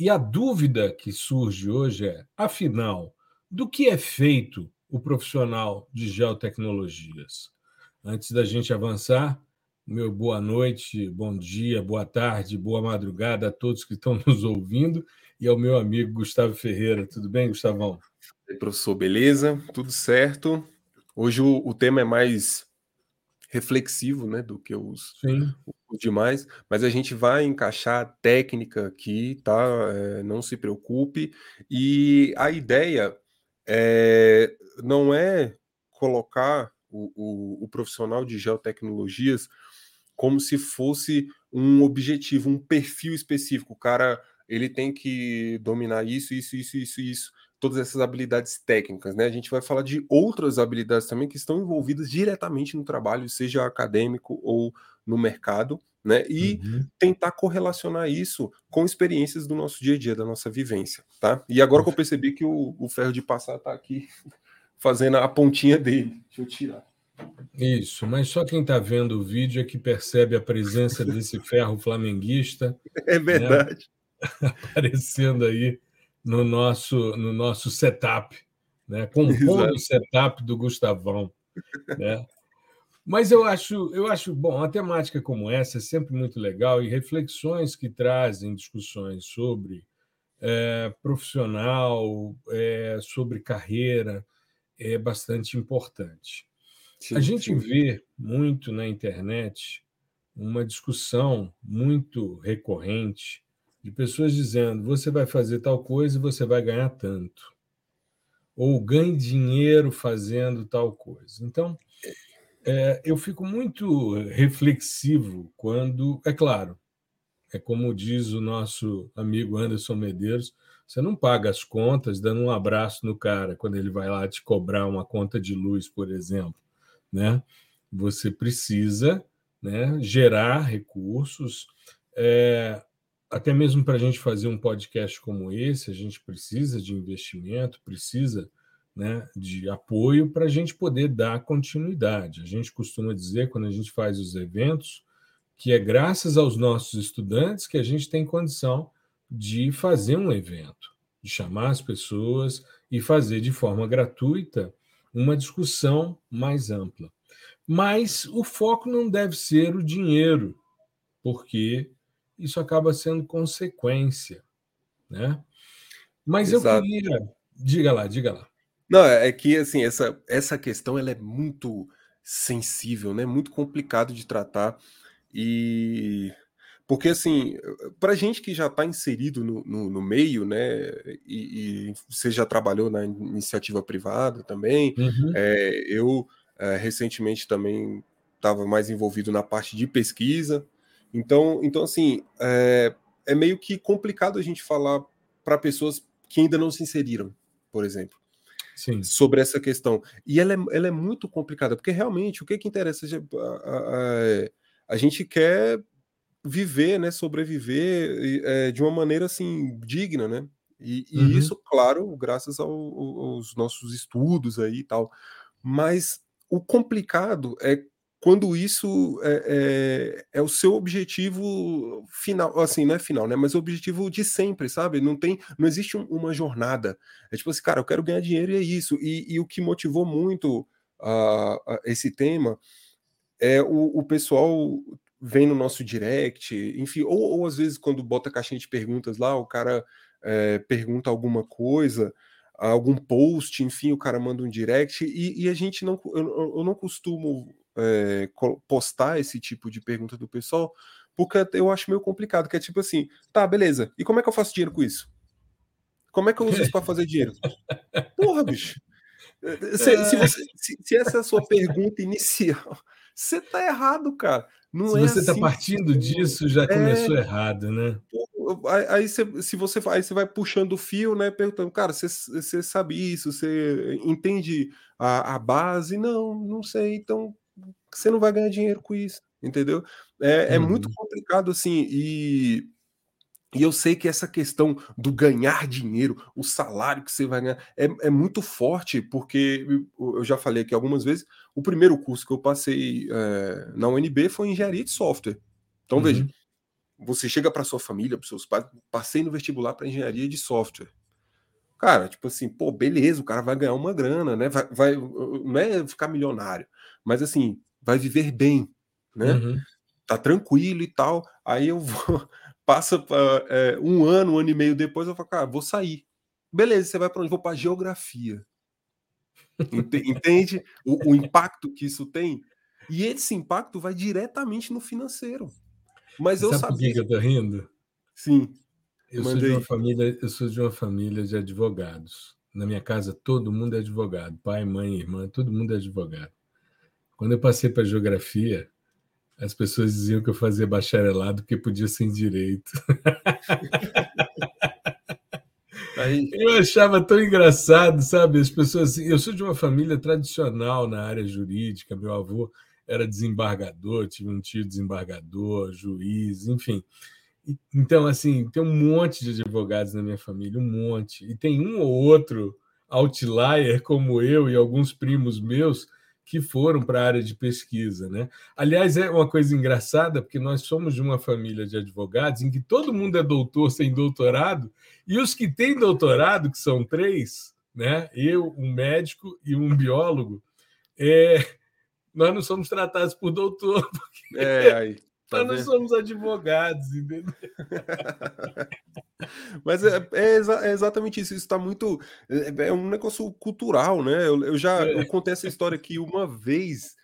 e a dúvida que surge hoje é: afinal, do que é feito o profissional de geotecnologias? Antes da gente avançar, meu boa noite, bom dia, boa tarde, boa madrugada a todos que estão nos ouvindo e ao meu amigo Gustavo Ferreira. Tudo bem, Gustavão? E aí, professor, beleza? Tudo certo? Hoje o, o tema é mais reflexivo né, do que os, Sim demais, mas a gente vai encaixar a técnica aqui, tá? É, não se preocupe. E a ideia é, não é colocar o, o, o profissional de geotecnologias como se fosse um objetivo, um perfil específico. O cara ele tem que dominar isso, isso, isso, isso, isso todas essas habilidades técnicas, né? A gente vai falar de outras habilidades também que estão envolvidas diretamente no trabalho, seja acadêmico ou no mercado, né? E uhum. tentar correlacionar isso com experiências do nosso dia a dia, da nossa vivência, tá? E agora que eu percebi que o, o ferro de passar está aqui fazendo a pontinha dele. Deixa eu tirar. Isso, mas só quem está vendo o vídeo é que percebe a presença desse ferro flamenguista. É verdade. Né? Aparecendo aí no nosso, no nosso setup, né? compondo o setup do Gustavão. Né? Mas eu acho, eu acho bom, uma temática como essa é sempre muito legal e reflexões que trazem discussões sobre é, profissional, é, sobre carreira, é bastante importante. Sim, a gente sim. vê muito na internet uma discussão muito recorrente de pessoas dizendo: você vai fazer tal coisa e você vai ganhar tanto. Ou ganhe dinheiro fazendo tal coisa. Então, é, eu fico muito reflexivo quando, é claro, é como diz o nosso amigo Anderson Medeiros, você não paga as contas dando um abraço no cara quando ele vai lá te cobrar uma conta de luz, por exemplo, né? Você precisa, né, gerar recursos. É, até mesmo para a gente fazer um podcast como esse, a gente precisa de investimento, precisa né, de apoio para a gente poder dar continuidade. A gente costuma dizer, quando a gente faz os eventos, que é graças aos nossos estudantes que a gente tem condição de fazer um evento, de chamar as pessoas e fazer de forma gratuita uma discussão mais ampla. Mas o foco não deve ser o dinheiro, porque isso acaba sendo consequência, né? Mas Exato. eu queria, diga lá, diga lá. Não, é, é que assim, essa, essa questão ela é muito sensível, né? Muito complicado de tratar. E porque assim, para gente que já está inserido no, no, no, meio, né? E, e, você já trabalhou na iniciativa privada também. Uhum. É, eu é, recentemente também estava mais envolvido na parte de pesquisa. Então, então assim, é, é meio que complicado a gente falar para pessoas que ainda não se inseriram, por exemplo. Sim. sobre essa questão. E ela é, ela é muito complicada, porque realmente o que, que interessa? A, a, a gente quer viver, né, sobreviver é, de uma maneira assim digna, né? E, e uhum. isso, claro, graças ao, aos nossos estudos aí e tal. Mas o complicado é quando isso é, é, é, o seu objetivo final, assim, não é final, né? Mas o objetivo de sempre, sabe? Não tem, não existe um, uma jornada. É tipo assim, cara, eu quero ganhar dinheiro e é isso. E, e o que motivou muito uh, esse tema é o, o, pessoal vem no nosso direct, enfim, ou, ou às vezes quando bota caixinha de perguntas lá, o cara é, pergunta alguma coisa algum post, enfim, o cara manda um direct e, e a gente não, eu, eu, não costumo é, postar esse tipo de pergunta do pessoal, porque eu acho meio complicado, que é tipo assim, tá, beleza, e como é que eu faço dinheiro com isso? Como é que eu uso isso para fazer dinheiro? Porra, bicho. Se, se, você, se, se, essa é a sua pergunta inicial, você tá errado, cara. Não se é você está assim partindo disso, já é... começou errado, né? aí você, se você aí você vai puxando o fio, né? Perguntando, cara, você, você sabe isso? Você entende a, a base? Não, não sei. Então você não vai ganhar dinheiro com isso, entendeu? É, é muito uhum. complicado assim e e eu sei que essa questão do ganhar dinheiro, o salário que você vai ganhar, é, é, muito forte, porque eu já falei aqui algumas vezes, o primeiro curso que eu passei é, na UNB foi engenharia de software. Então, uhum. veja, você chega para sua família, para seus pais, passei no vestibular para engenharia de software. Cara, tipo assim, pô, beleza, o cara vai ganhar uma grana, né? Vai, vai não é ficar milionário, mas assim, vai viver bem, né? Uhum. Tá tranquilo e tal. Aí eu vou passa é, um ano, um ano e meio depois, eu falo, cara, vou sair. Beleza, você vai para onde? Vou para geografia. Entende o, o, impacto que isso tem? E esse impacto vai diretamente no financeiro. Mas eu Sabe sabia. Por que eu tô rindo? Sim. Eu sou, de uma família, eu sou de uma família de advogados. Na minha casa, todo mundo é advogado. Pai, mãe, irmã, todo mundo é advogado. Quando eu passei para geografia, as pessoas diziam que eu fazia bacharelado porque podia sem direito. Aí... Eu achava tão engraçado, sabe? As pessoas. Eu sou de uma família tradicional na área jurídica. Meu avô era desembargador, tive um tio desembargador, juiz, enfim. Então, assim, tem um monte de advogados na minha família, um monte. E tem um ou outro outlier, como eu e alguns primos meus, que foram para a área de pesquisa. Né? Aliás, é uma coisa engraçada, porque nós somos de uma família de advogados em que todo mundo é doutor sem doutorado, e os que têm doutorado, que são três, né? eu, um médico e um biólogo, é... nós não somos tratados por doutor. Porque... É, aí. Tá Nós não somos advogados, entendeu? Mas é, é, exa é, exatamente isso. Isso está muito. É, é, um negócio cultural, né? Eu, eu já é. eu contei essa história aqui uma vez,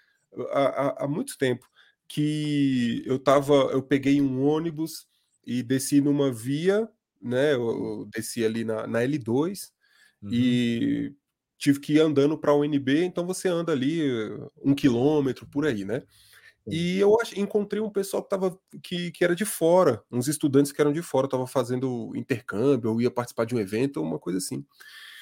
há, há, há, muito tempo, que eu tava. Eu peguei um ônibus e desci numa via, né? Eu, eu desci ali na, na L2 uhum. e tive que ir andando para a UNB, então você anda ali um quilômetro por aí, né? E eu encontrei um pessoal que, tava, que, que era de fora, uns estudantes que eram de fora, estavam fazendo intercâmbio, ou ia participar de um evento, uma coisa assim.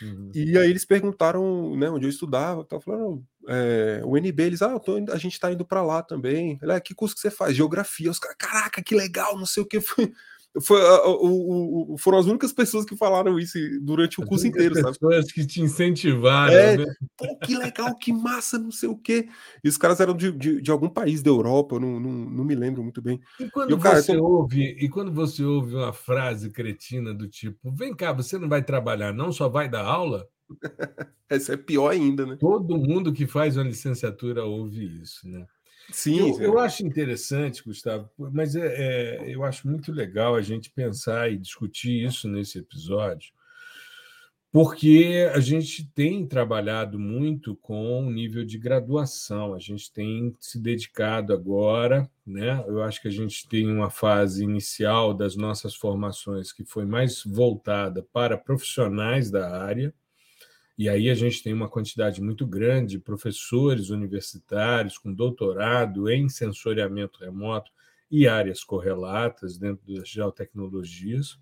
Uhum. E aí eles perguntaram né, onde eu estudava, tava falando, é, o NB, eles, ah, tô, a gente está indo para lá também. Ele, ah, que curso que você faz? Geografia. Os caras, caraca, que legal, não sei o que. Foi, foi, o, o, foram as únicas pessoas que falaram isso durante o curso inteiro, sabe? Pessoas que te incentivaram. É, né? Pô, que legal, que massa, não sei o quê. E os caras eram de, de, de algum país da Europa, eu não, não, não me lembro muito bem. E quando, e cara, você tô... ouve, e quando você ouve uma frase cretina do tipo: vem cá, você não vai trabalhar, não, só vai dar aula? Essa é pior ainda, né? Todo mundo que faz uma licenciatura ouve isso, né? Sim, eu, eu, acho interessante, Gustavo, mas é, é, eu acho muito legal a gente pensar e discutir isso nesse episódio, porque a gente tem trabalhado muito com o nível de graduação, a gente tem se dedicado agora, né? Eu acho que a gente tem uma fase inicial das nossas formações que foi mais voltada para profissionais da área e aí a gente tem uma quantidade muito grande de professores universitários com doutorado em sensoriamento remoto e áreas correlatas dentro das geotecnologias.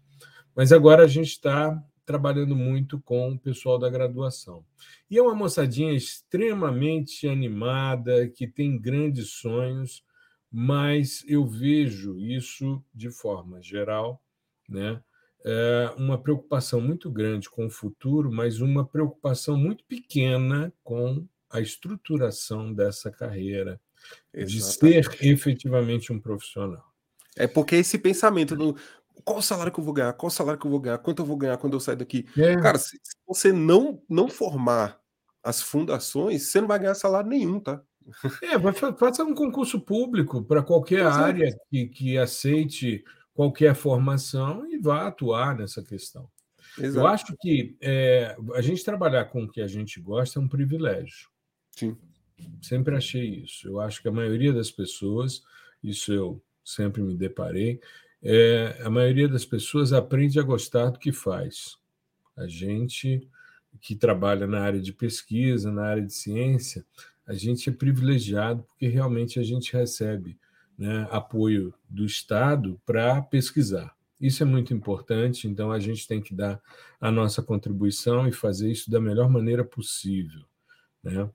Mas agora a gente está trabalhando muito com o pessoal da graduação. E é uma moçadinha extremamente animada, que tem grandes sonhos, mas eu vejo isso de forma geral, né? É, uma preocupação muito grande com o futuro, mas uma preocupação muito pequena com a estruturação dessa carreira, Exatamente. de ser efetivamente um profissional. É porque esse pensamento do qual o salário que eu vou ganhar, qual o salário que eu vou ganhar, quanto eu vou ganhar quando eu sair daqui. É. Cara, se, se você não, não formar as fundações, você não vai ganhar salário nenhum, tá? É, vai fazer um concurso público para qualquer área que, que aceite qualquer formação e vá atuar nessa questão. Exato. Eu acho que é, a gente trabalhar com o que a gente gosta é um privilégio. Sim. Sempre achei isso. Eu acho que a maioria das pessoas, isso eu sempre me deparei, é, a maioria das pessoas aprende a gostar do que faz. A gente que trabalha na área de pesquisa, na área de ciência, a gente é privilegiado porque realmente a gente recebe né, apoio do Estado para pesquisar. Isso é muito importante, então a gente tem que dar a nossa contribuição e fazer isso da melhor maneira possível. Né?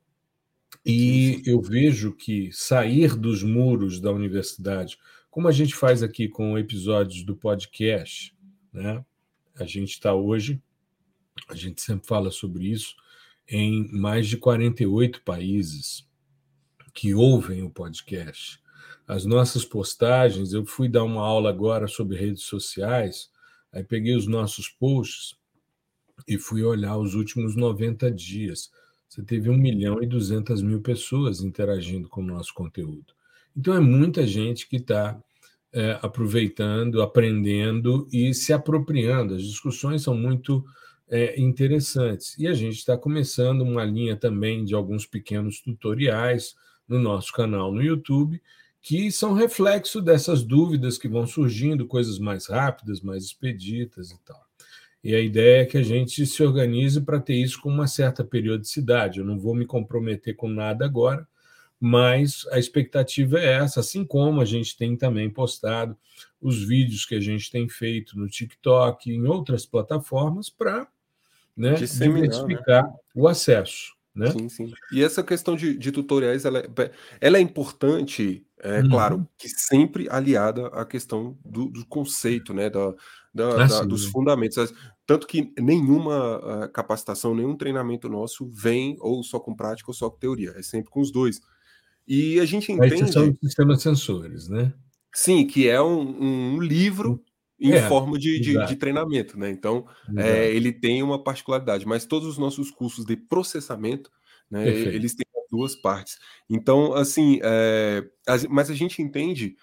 E eu vejo que sair dos muros da universidade, como a gente faz aqui com episódios do podcast, né? a gente está hoje, a gente sempre fala sobre isso, em mais de 48 países que ouvem o podcast as nossas postagens. Eu fui dar uma aula agora sobre redes sociais, aí peguei os nossos posts e fui olhar os últimos 90 dias. Você teve 1 milhão e 200 mil pessoas interagindo com o nosso conteúdo. Então, é muita gente que está é, aproveitando, aprendendo e se apropriando. As discussões são muito é, interessantes. E a gente está começando uma linha também de alguns pequenos tutoriais no nosso canal no YouTube, que são reflexo dessas dúvidas que vão surgindo, coisas mais rápidas, mais expeditas e tal. E a ideia é que a gente se organize para ter isso com uma certa periodicidade. Eu não vou me comprometer com nada agora, mas a expectativa é essa, assim como a gente tem também postado os vídeos que a gente tem feito no TikTok e em outras plataformas para né, diversificar né? o acesso. Né? Sim, sim. E essa questão de, de tutoriais, ela é, ela é importante, é uhum. claro, que sempre aliada à questão do, do conceito, né, da, da, ah, da dos fundamentos. Tanto que nenhuma uh, capacitação, nenhum treinamento nosso vem ou só com prática ou só com teoria, é sempre com os dois. E a gente entende... Esses são sistemas sensores, né? Sim, que é um, um livro em é, forma de, de, de, treinamento, né? Então, é, ele tem uma particularidade, mas todos os nossos cursos de processamento, né, eles têm duas partes. Então, assim, é, mas a gente entende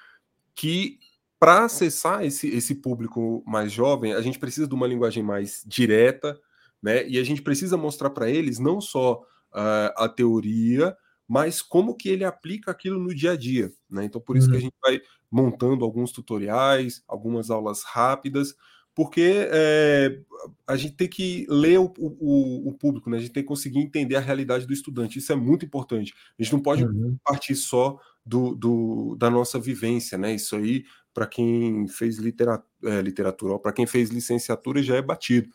que para acessar esse, esse público mais jovem, a gente precisa de uma linguagem mais direta, né? E a gente precisa mostrar para eles não só uh, a teoria, mas como que ele aplica aquilo no dia a dia, né? Então, por isso uhum. que a uhum. gente vai montando alguns tutoriais, algumas aulas rápidas, porque é, a gente tem que ler o, o, o, público, né? a gente tem que conseguir entender a realidade do estudante. Isso é muito importante. A gente não pode uhum. partir só do, do, da nossa vivência, né? Isso aí, para quem fez literatura, é, literatura para quem fez licenciatura, já é batido.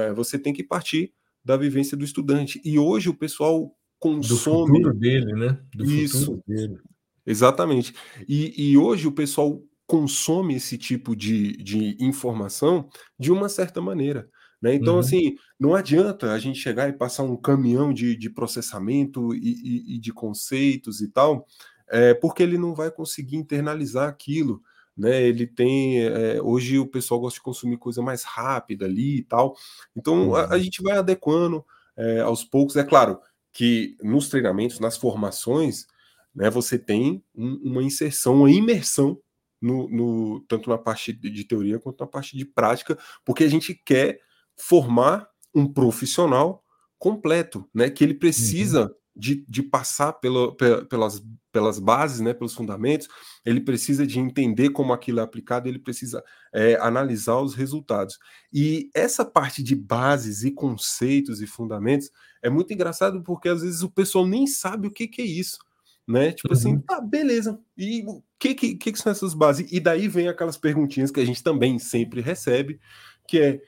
É, você tem que partir da vivência do estudante. E hoje o pessoal consome. Do futuro dele, né? Do Isso. dele. Exatamente. E, e hoje o pessoal consome esse tipo de, de informação de uma certa maneira. Né? Então, uhum. assim, não adianta a gente chegar e passar um caminhão de, de processamento e, e, e de conceitos e tal, é, porque ele não vai conseguir internalizar aquilo. Né, ele tem é, hoje o pessoal gosta de consumir coisa mais rápida ali e tal, então uhum. a, a, uhum. gente vai adequando é, aos poucos. É claro que nos treinamentos, nas formações, né, você tem um, uma inserção, uma imersão no, no, tanto na parte de teoria quanto na parte de prática, porque a gente quer formar um profissional completo, né? Que ele precisa uhum. De, de passar pela, pelas, pelas bases, né? Pelos fundamentos, ele precisa de entender como aquilo é aplicado, ele precisa é, analisar os resultados. E essa parte de bases e conceitos e fundamentos é muito engraçado porque às vezes o pessoal nem sabe o que, que é isso né? Tipo assim, uhum. assim, tá, beleza. E o que, que, que são essas bases? E daí vem aquelas perguntinhas que a gente também sempre recebe, que é,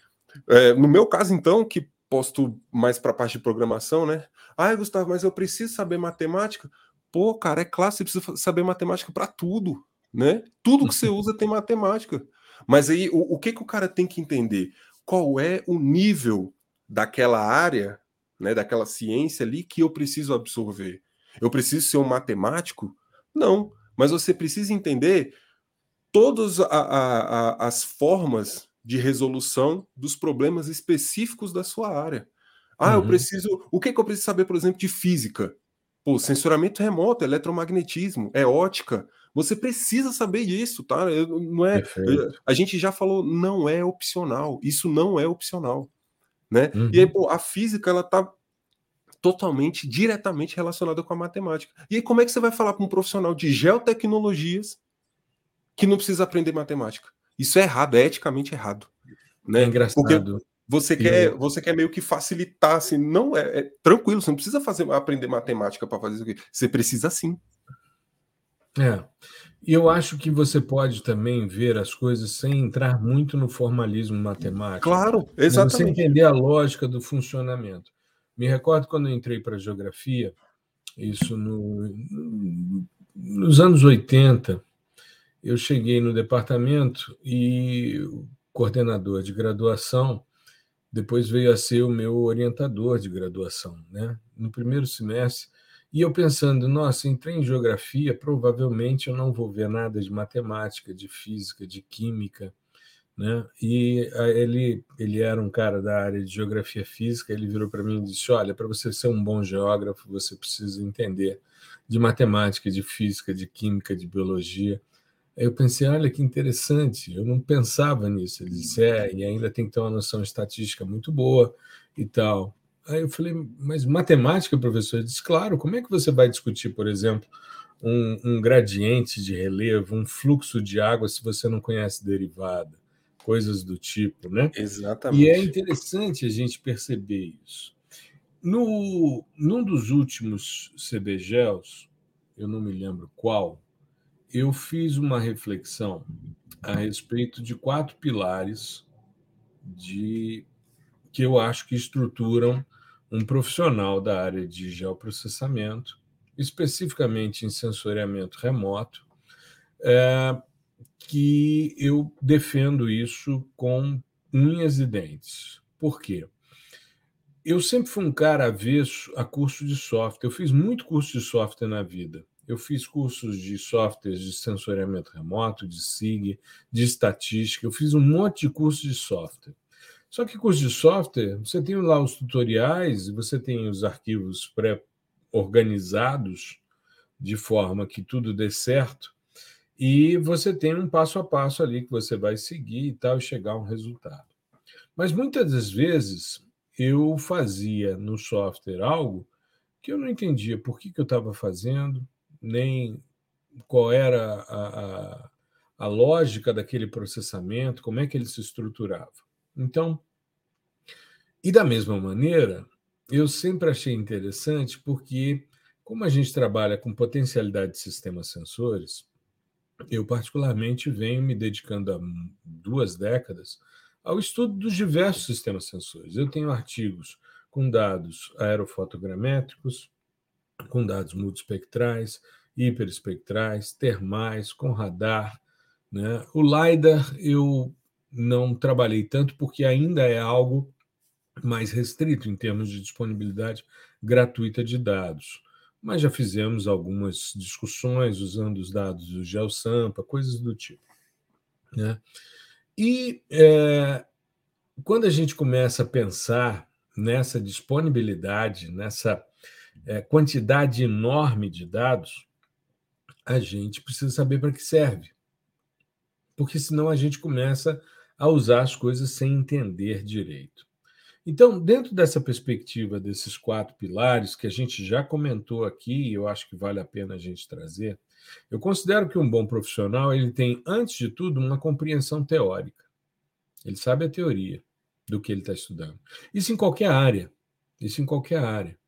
é no meu caso, então, que posto mais para a parte de programação, né? Ah, Gustavo, mas eu preciso saber matemática. Pô, cara, é claro, você precisa saber matemática para tudo, né? Tudo que você usa tem matemática. Mas aí, o, o que, que o cara tem que entender? Qual é o nível daquela área, né, daquela ciência ali que eu preciso absorver? Eu preciso ser um matemático? Não, mas você precisa entender todas a, a, a, as formas de resolução dos problemas específicos da sua área. Ah, uhum. eu preciso. O que, que eu preciso saber, por exemplo, de física? Pô, sensoramento remoto, eletromagnetismo, é ótica. Você precisa saber disso, tá? Não é. Perfeito. A gente já falou, não é opcional. Isso não é opcional, né? Uhum. E aí, uhum. pô, a física ela tá totalmente, diretamente relacionada com a matemática. E aí, como é que você vai falar para um profissional de geotecnologias que não precisa aprender matemática? Isso é errado, é eticamente errado. Né? É engraçado. Porque você quer, você quer meio que facilitar, assim, não é, é tranquilo, você não precisa fazer aprender matemática para fazer isso aqui. Você precisa sim. É. E eu acho que você pode também ver as coisas sem entrar muito no formalismo matemático. Claro, exatamente. Você entender a lógica do funcionamento. Me recordo quando eu entrei para a geografia, isso no, nos anos 80, eu cheguei no departamento e o coordenador de graduação depois veio a ser o meu orientador de graduação, né? No primeiro semestre, e eu pensando, nossa, entrei em geografia, provavelmente eu não vou ver nada de matemática, de física, de química, né? E ele ele era um cara da área de geografia física, ele virou para mim e disse: "Olha, para você ser um bom geógrafo, você precisa entender de matemática, de física, de química, de biologia". Aí eu pensei, olha que interessante, eu não pensava nisso. Ele disse, é, e ainda tem que ter uma noção estatística muito boa e tal. Aí eu falei, mas matemática, professor? Ele disse, claro, como é que você vai discutir, por exemplo, um, um, gradiente de relevo, um fluxo de água, se você não conhece derivada, coisas do tipo, né? Exatamente. E é interessante a gente perceber isso. No, num dos últimos CBGELs, eu não me lembro qual, eu fiz uma reflexão a respeito de quatro pilares de que eu acho que estruturam um profissional da área de geoprocessamento, especificamente em sensoriamento remoto, é, que eu defendo isso com unhas e dentes. Por quê? Eu sempre fui um cara avesso a curso de software. Eu fiz muito curso de software na vida. Eu fiz cursos de softwares de sensoriamento remoto, de SIG, de estatística. Eu fiz um monte de cursos de software. Só que curso de software, você tem lá os tutoriais, você tem os arquivos pré-organizados de forma que tudo dê certo, e você tem um passo a passo ali que você vai seguir e tal, e chegar a um resultado. Mas muitas das vezes eu fazia no software algo que eu não entendia por que, que eu estava fazendo, nem qual era a, a, a lógica daquele processamento, como é que ele se estruturava. Então, e da mesma maneira, eu sempre achei interessante porque, como a gente trabalha com potencialidade de sistemas sensores, eu particularmente venho me dedicando há duas décadas ao estudo dos diversos sistemas sensores. Eu tenho artigos com dados aerofotogramétricos, com dados multispectrais, hiperespectrais, termais, com radar. Né? O LiDAR eu não trabalhei tanto porque ainda é algo mais restrito em termos de disponibilidade gratuita de dados. Mas já fizemos algumas discussões usando os dados do GeoSampa, coisas do tipo. Né? E é, quando a gente começa a pensar nessa disponibilidade, nessa é, quantidade enorme de dados, a gente precisa saber para que serve. Porque senão a gente começa a usar as coisas sem entender direito. Então, dentro dessa perspectiva desses quatro pilares que a gente já comentou aqui, eu acho que vale a pena a gente trazer, eu considero que um bom profissional ele tem, antes de tudo, uma compreensão teórica. Ele sabe a teoria do que ele está estudando. Isso em qualquer área. Isso em qualquer área.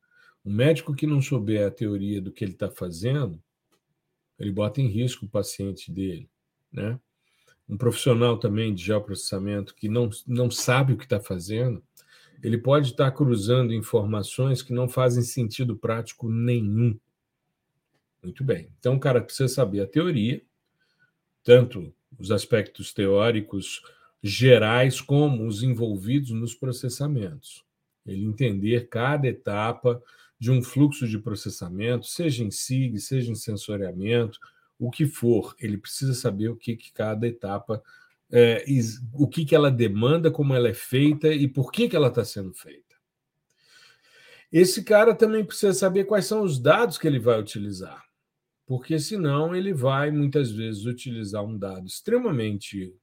Um médico que não souber a teoria do que ele está fazendo, ele bota em risco o paciente dele, né? um profissional também de geoprocessamento que não, não sabe o que está fazendo, ele pode estar tá cruzando informações que não fazem sentido prático nenhum. Muito bem. Então, o cara precisa saber a teoria, tanto os aspectos teóricos gerais como os envolvidos nos processamentos. Ele entender cada etapa de um fluxo de processamento, seja em SIG, seja em sensoriamento, o que for, ele precisa saber o que, que cada etapa, é, o que, que ela demanda, como ela é feita e por que, que ela está sendo feita. Esse cara também precisa saber quais são os dados que ele vai utilizar, porque senão ele vai muitas vezes utilizar um dado extremamente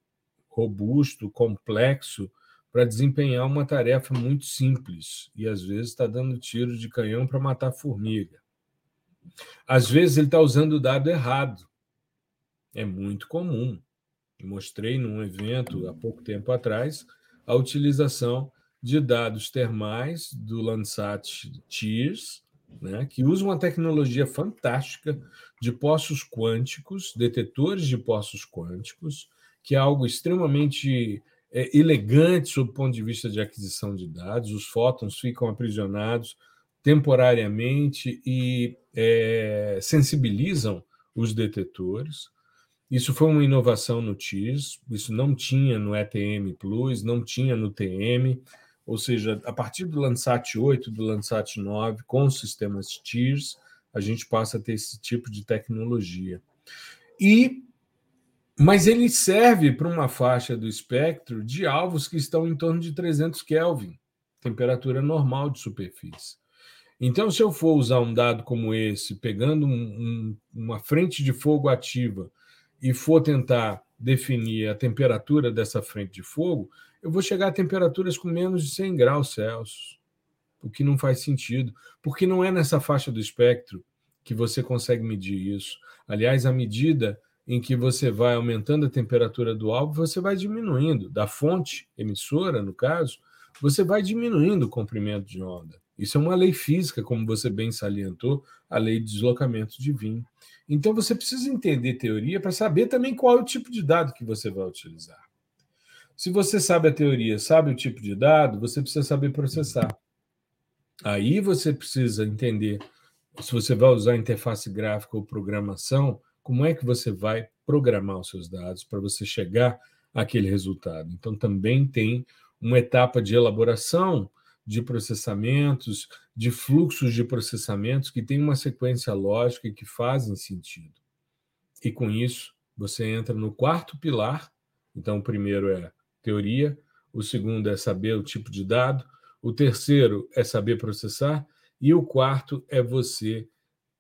robusto, complexo, para desempenhar uma tarefa muito simples e às vezes está dando tiro de canhão para matar formiga. Às vezes ele está usando o dado errado. É muito comum. Eu mostrei num evento há pouco tempo atrás a utilização de dados termais do Landsat TIRS né, que usa uma tecnologia fantástica de poços quânticos, detetores de poços quânticos, que é algo extremamente é, elegante sob o ponto de vista de aquisição de dados. Os fótons ficam aprisionados temporariamente e é, sensibilizam os detetores. Isso foi uma inovação no TIS, isso não tinha no ETM Plus, não tinha no TM, ou seja, a partir do Landsat 8, do Landsat 9, com os sistemas TIRS, a gente passa a ter esse tipo de tecnologia. E mas ele serve para uma faixa do espectro de alvos que estão em torno de 300 Kelvin, temperatura normal de superfície. Então, se eu for usar um dado como esse, pegando um, um, uma frente de fogo ativa e for tentar definir a temperatura dessa frente de fogo, eu vou chegar a temperaturas com menos de 100 graus Celsius, o que não faz sentido, porque não é nessa faixa do espectro que você consegue medir isso. Aliás, à medida em que você vai aumentando a temperatura do alvo, você vai diminuindo, da fonte emissora, no caso, você vai diminuindo o comprimento de onda. Isso é uma lei física, como você bem salientou, a lei de deslocamento de Wien. Então você precisa entender teoria para saber também qual é o tipo de dado que você vai utilizar. Se você sabe a teoria, sabe o tipo de dado, você precisa saber processar. Aí você precisa entender se você vai usar interface gráfica ou programação, como é que você vai programar os seus dados para você chegar àquele resultado. Então, também tem uma etapa de elaboração de processamentos, de fluxos de processamentos que tem uma sequência lógica e que fazem sentido. E com isso, você entra no quarto pilar. Então, o primeiro é teoria, o segundo é saber o tipo de dado, o terceiro é saber processar, e o quarto é você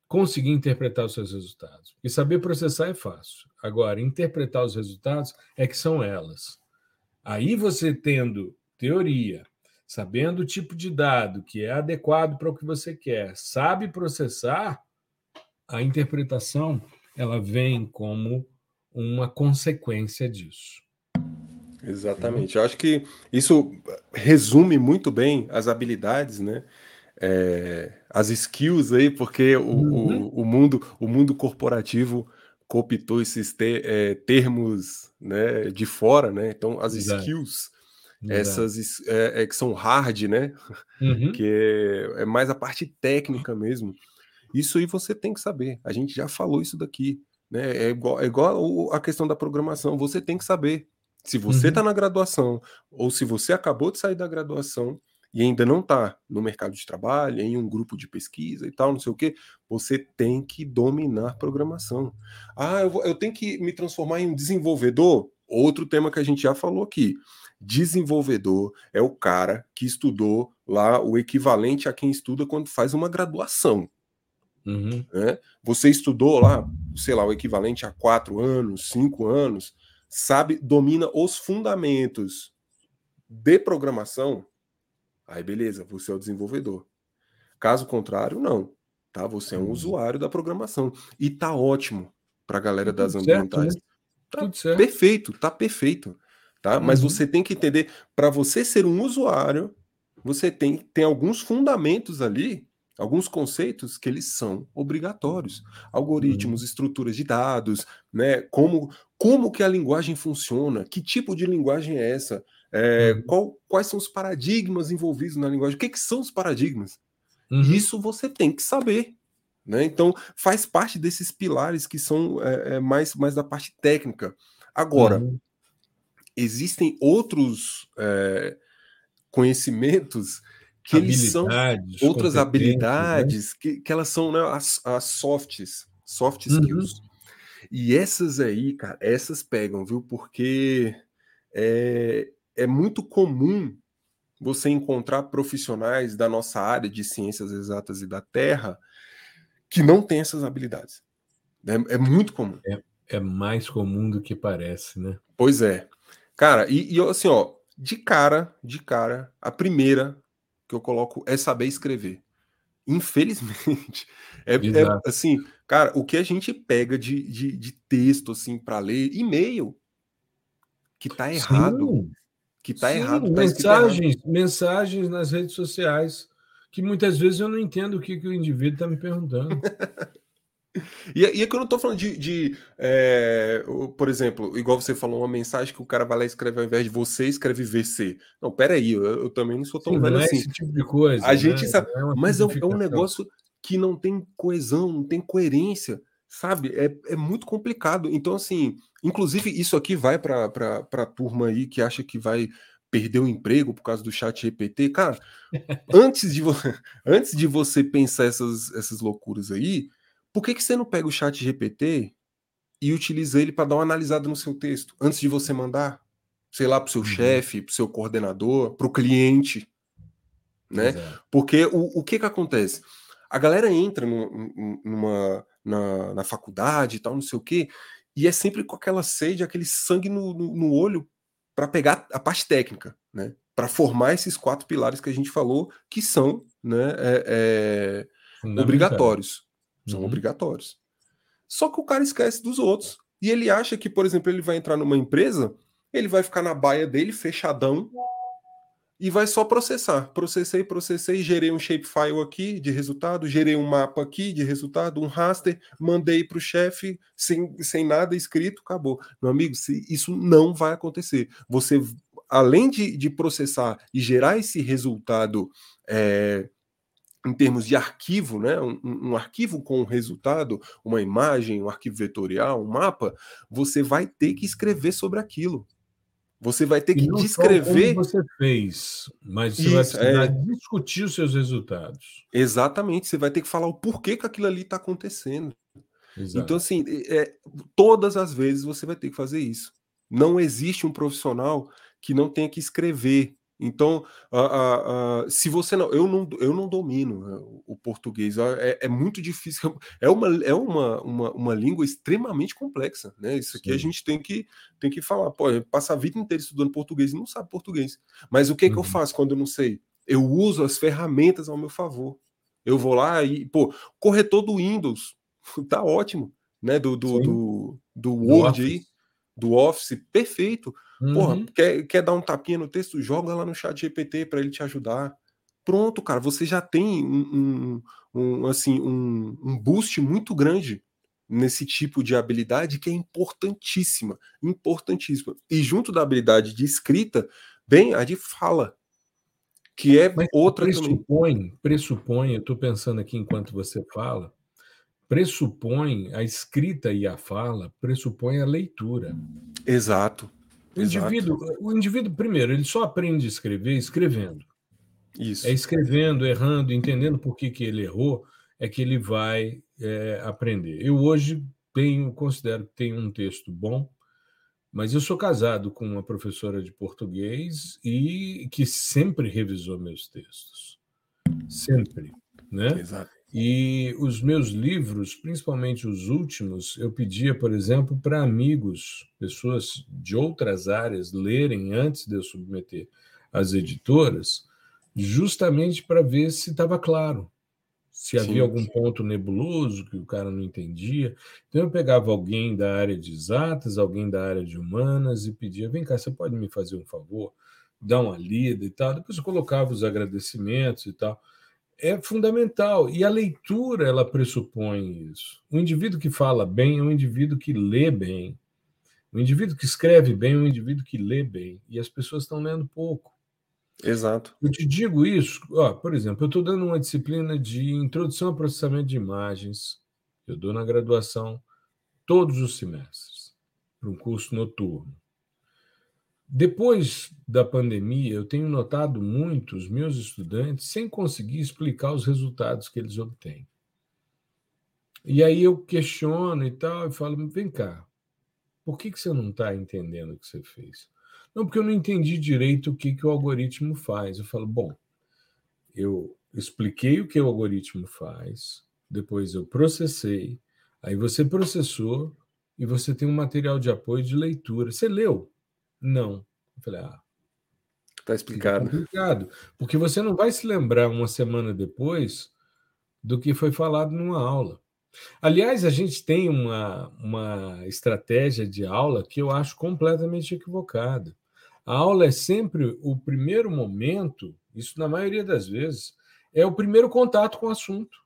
conseguir interpretar os seus resultados. E saber processar é fácil. Agora, interpretar os resultados é que são elas. Aí você tendo teoria, sabendo o tipo de dado que é adequado para o que você quer, sabe processar, a interpretação ela vem como uma consequência disso. Exatamente. Eu acho que isso resume muito bem as habilidades, né? é, as skills aí, porque o, uhum. o, o, mundo, o mundo corporativo cooptou esses te, é, termos né, de fora, né? Então, as Exato. skills, Exato. essas é, é, que são hard, né? Uhum. Que é, é, mais a parte técnica mesmo. Isso aí você tem que saber. A gente já falou isso daqui. Né? É igual, é igual a questão da programação. Você tem que saber. Se você está uhum. na graduação, ou se você acabou de sair da graduação, e ainda não está no mercado de trabalho, em um grupo de pesquisa e tal, não sei o que, você tem que dominar programação. Ah, eu, vou, eu tenho que me transformar em um desenvolvedor? Outro tema que a gente já falou aqui. Desenvolvedor é o cara que estudou lá o equivalente a quem estuda quando faz uma graduação. Uhum. Né? Você estudou lá, sei lá, o equivalente a quatro anos, cinco anos, sabe, domina os fundamentos de programação, Aí beleza, você é o desenvolvedor. Caso contrário, não. Tá? Você é um uhum. usuário da programação. E tá ótimo para a galera das Tudo ambientais. Certo, né? Tá perfeito, tá perfeito. Tá? Uhum. Mas você tem que entender, para você ser um usuário, você tem, tem alguns fundamentos ali, alguns conceitos que eles são obrigatórios. Algoritmos, uhum. estruturas de dados, né? Como, como que a linguagem funciona, que tipo de linguagem é essa? É, uhum. qual, quais são os paradigmas envolvidos na linguagem? O que, que são os paradigmas? Uhum. Isso você tem que saber. Né? Então, faz parte desses pilares que são é, é, mais, mais da parte técnica. Agora, uhum. existem outros é, conhecimentos que eles são outras habilidades né? que, que elas são né, as, as softs, soft uhum. skills. E essas aí, cara, essas pegam, viu? Porque é, é muito comum você encontrar profissionais da nossa área de ciências exatas e da Terra que não têm essas habilidades. É, é muito comum. É, é, mais comum do que parece, né? Pois é. Cara, e, e assim, ó, de cara, de cara, a primeira que eu coloco é saber escrever. Infelizmente. É, é assim, cara, o que a gente pega de, de, de texto, assim, para ler, e-mail, que tá errado. Sim que está errado. Tá mensagens, errado. mensagens nas redes sociais que muitas vezes eu não entendo o que, que o indivíduo está me perguntando. E, e aqui eu não estou falando de, de é, por exemplo, igual você falou, uma mensagem que o cara vai lá e escreve ao invés de você, escreve VC. Não, peraí, eu, eu também não sou tão Sim, velho não é assim. esse tipo de coisa. A né? gente sabe, é mas é, é um negócio que não tem coesão, não tem coerência, sabe? É, é muito complicado. Então, assim, inclusive, isso aqui vai para a turma aí que acha que vai perder o emprego por causa do chat GPT. Cara, antes de, antes de você pensar essas, essas loucuras aí por que, que você não pega o chat GPT e utiliza ele para dar uma analisada no seu texto antes de você mandar? Sei lá, para o seu uhum. chefe, para o seu coordenador, para o cliente. Né? Porque o, o que, que acontece? A galera entra numa, na, na faculdade e tal, não sei o quê, e é sempre com aquela sede, aquele sangue no, no, no olho para pegar a parte técnica, né? Para formar esses quatro pilares que a gente falou, que são né, é, é, obrigatórios. São uhum. obrigatórios. Só que o cara esquece dos outros. E ele acha que, por exemplo, ele vai entrar numa empresa, ele vai ficar na baia dele, fechadão, e vai só processar. Processei, processei, gerei um shapefile aqui de resultado, gerei um mapa aqui de resultado, um raster, mandei para o chefe sem, sem nada escrito, acabou. Meu amigo, isso não vai acontecer. Você, além de, de processar e gerar esse resultado é, em termos de arquivo, né, um, um, arquivo com um resultado, uma imagem, um arquivo vetorial, um mapa, você vai ter que escrever sobre aquilo. Você vai ter que descrever. Como você fez, mas você Isso, vai precisar é... discutir os seus resultados. Exatamente, você vai ter que falar o porquê que aquilo ali está acontecendo. Exato. Então, assim, é, todas as vezes você vai ter que fazer isso. Não existe um profissional que não tenha que escrever então, uh, uh, se você não eu, não, eu não domino né, o português, é, é, muito difícil, é uma, é uma, uma, uma língua extremamente complexa, né? Isso aqui Sim. a gente tem que, tem que falar. Pô, passa a vida inteira estudando português e não sabe português. Mas o que, uhum. que eu uhum. faço quando eu não sei? Eu uso as ferramentas ao meu favor. Eu vou lá e, pô, corretor do Windows, tá ótimo, né? Do, do, do, do Word do aí, do Office, perfeito. Uhum. Porra, quer, quer dar um tapinha no texto? Joga lá no chat GPT para ele te ajudar. Pronto, cara, você já tem um, um, um assim, um, um boost muito grande nesse tipo de habilidade que é importantíssima, importantíssima. E junto da habilidade de escrita, bem a de fala, que é Mas outra pressupõe, também. Pressupõe, eu estou pensando aqui enquanto você fala, pressupõe a escrita e a fala, pressupõe a leitura. Exato. O indivíduo, o indivíduo, primeiro, ele só aprende a escrever escrevendo. Isso. É escrevendo, errando, entendendo por que, que ele errou, é que ele vai é, aprender. Eu hoje tenho, considero que tenho um texto bom, mas eu sou casado com uma professora de português e que sempre revisou meus textos. Sempre. Né? Exato. E os meus livros, principalmente os últimos, eu pedia, por exemplo, para amigos, pessoas de outras áreas, lerem antes de eu submeter às editoras, justamente para ver se estava claro, se havia Sim. algum ponto nebuloso que o cara não entendia. Então eu pegava alguém da área de exatas, alguém da área de humanas e pedia: vem cá, você pode me fazer um favor? Dar uma lida e tal. Depois eu colocava os agradecimentos e tal é fundamental. E a leitura, ela pressupõe isso. O indivíduo que fala bem é um indivíduo que lê bem. O indivíduo que escreve bem é um indivíduo que lê bem. E as pessoas estão lendo pouco. Exato. Eu te digo isso, ó, por exemplo, eu estou dando uma disciplina de introdução ao processamento de imagens. Eu dou na graduação todos os semestres, para um curso noturno. Depois da pandemia, eu tenho notado muitos meus estudantes sem conseguir explicar os resultados que eles obtêm. E aí eu questiono e tal, e falo: vem cá, por que, que você não está entendendo o que você fez? Não, porque eu não entendi direito o que, que o algoritmo faz. Eu falo: bom, eu expliquei o que o algoritmo faz, depois eu processei, aí você processou e você tem um material de apoio de leitura. Você leu? Não. Eu falei, ah. Tá explicado. Complicado, porque você não vai se lembrar uma semana depois do que foi falado numa aula. Aliás, a gente tem uma, uma estratégia de aula que eu acho completamente equivocada. A aula é sempre o primeiro momento, isso na maioria das vezes, é o primeiro contato com o assunto.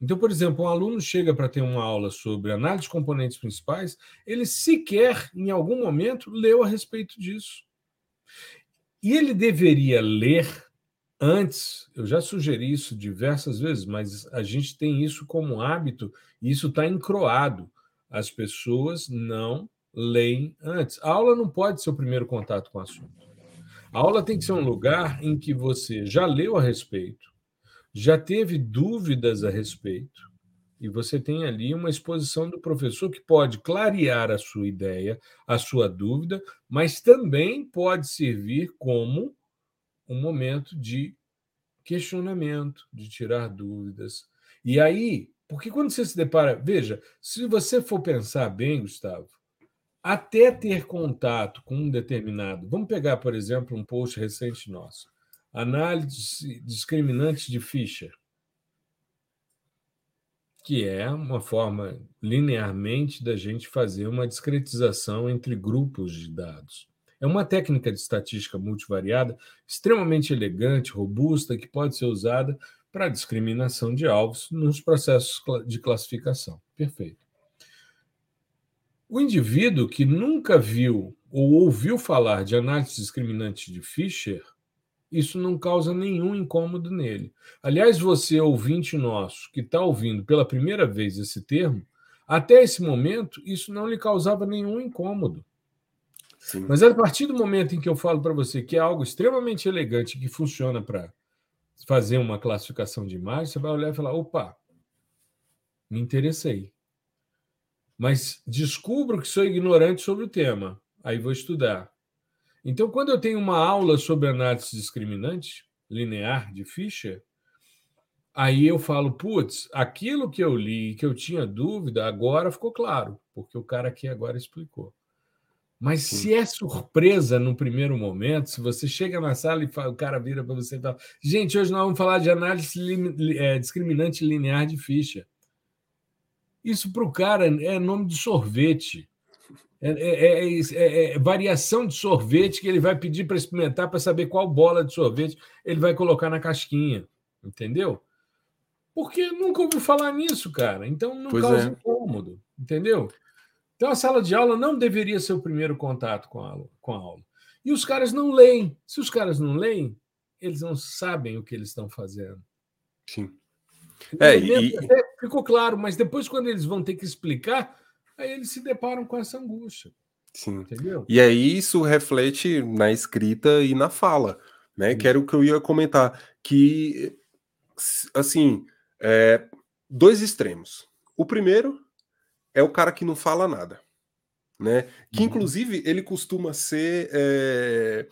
Então, por exemplo, um aluno chega para ter uma aula sobre análise de componentes principais, ele sequer, em algum momento, leu a respeito disso. E ele deveria ler antes, eu já sugeri isso diversas vezes, mas a gente tem isso como hábito e isso está encroado. As pessoas não leem antes. A aula não pode ser o primeiro contato com o assunto. A aula tem que ser um lugar em que você já leu a respeito, já teve dúvidas a respeito, e você tem ali uma exposição do professor que pode clarear a sua ideia, a sua dúvida, mas também pode servir como um momento de questionamento, de tirar dúvidas. E aí, porque quando você se depara, veja, se você for pensar bem, Gustavo, até ter contato com um determinado. Vamos pegar, por exemplo, um post recente nosso. Análise discriminante de Fischer, que é uma forma linearmente da gente fazer uma discretização entre grupos de dados. É uma técnica de estatística multivariada extremamente elegante, robusta, que pode ser usada para discriminação de alvos nos processos de classificação. Perfeito. O indivíduo que nunca viu ou ouviu falar de análise discriminante de Fischer, isso não causa nenhum incômodo nele. Aliás, você, ouvinte nosso, que está ouvindo pela primeira vez esse termo, até esse momento, isso não lhe causava nenhum incômodo. Sim. Mas a partir do momento em que eu falo para você que é algo extremamente elegante que funciona para fazer uma classificação de imagem, você vai olhar e falar: opa, me interessei mas descubro que sou ignorante sobre o tema, aí vou estudar. Então, quando eu tenho uma aula sobre análise discriminante linear de Fischer, aí eu falo, putz, aquilo que eu li, que eu tinha dúvida, agora ficou claro, porque o cara aqui agora explicou. Mas se é surpresa no primeiro momento, se você chega na sala e fala, o cara vira para você e fala: Gente, hoje nós vamos falar de análise é, discriminante linear de Fischer. Isso para o cara é nome de sorvete. É, é, é, é, variação de sorvete que ele vai pedir para experimentar para saber qual bola de sorvete ele vai colocar na casquinha. Entendeu? Porque nunca ouviu falar nisso, cara. Então não pois causa incômodo. Entendeu? Então a sala de aula não deveria ser o primeiro contato com a aula. Com a aula. E os caras não leem. Se os caras não leem, eles não sabem o que eles estão fazendo. Sim. É, e... ficou claro, mas depois, quando eles vão ter que explicar, aí eles se deparam com essa angústia. Sim. Entendeu? E aí isso reflete na escrita e na fala, né? Sim. Que era o que eu ia comentar. Que, assim, é, dois extremos. O primeiro é o cara que não fala nada, né? Que, uhum. inclusive, ele costuma ser é,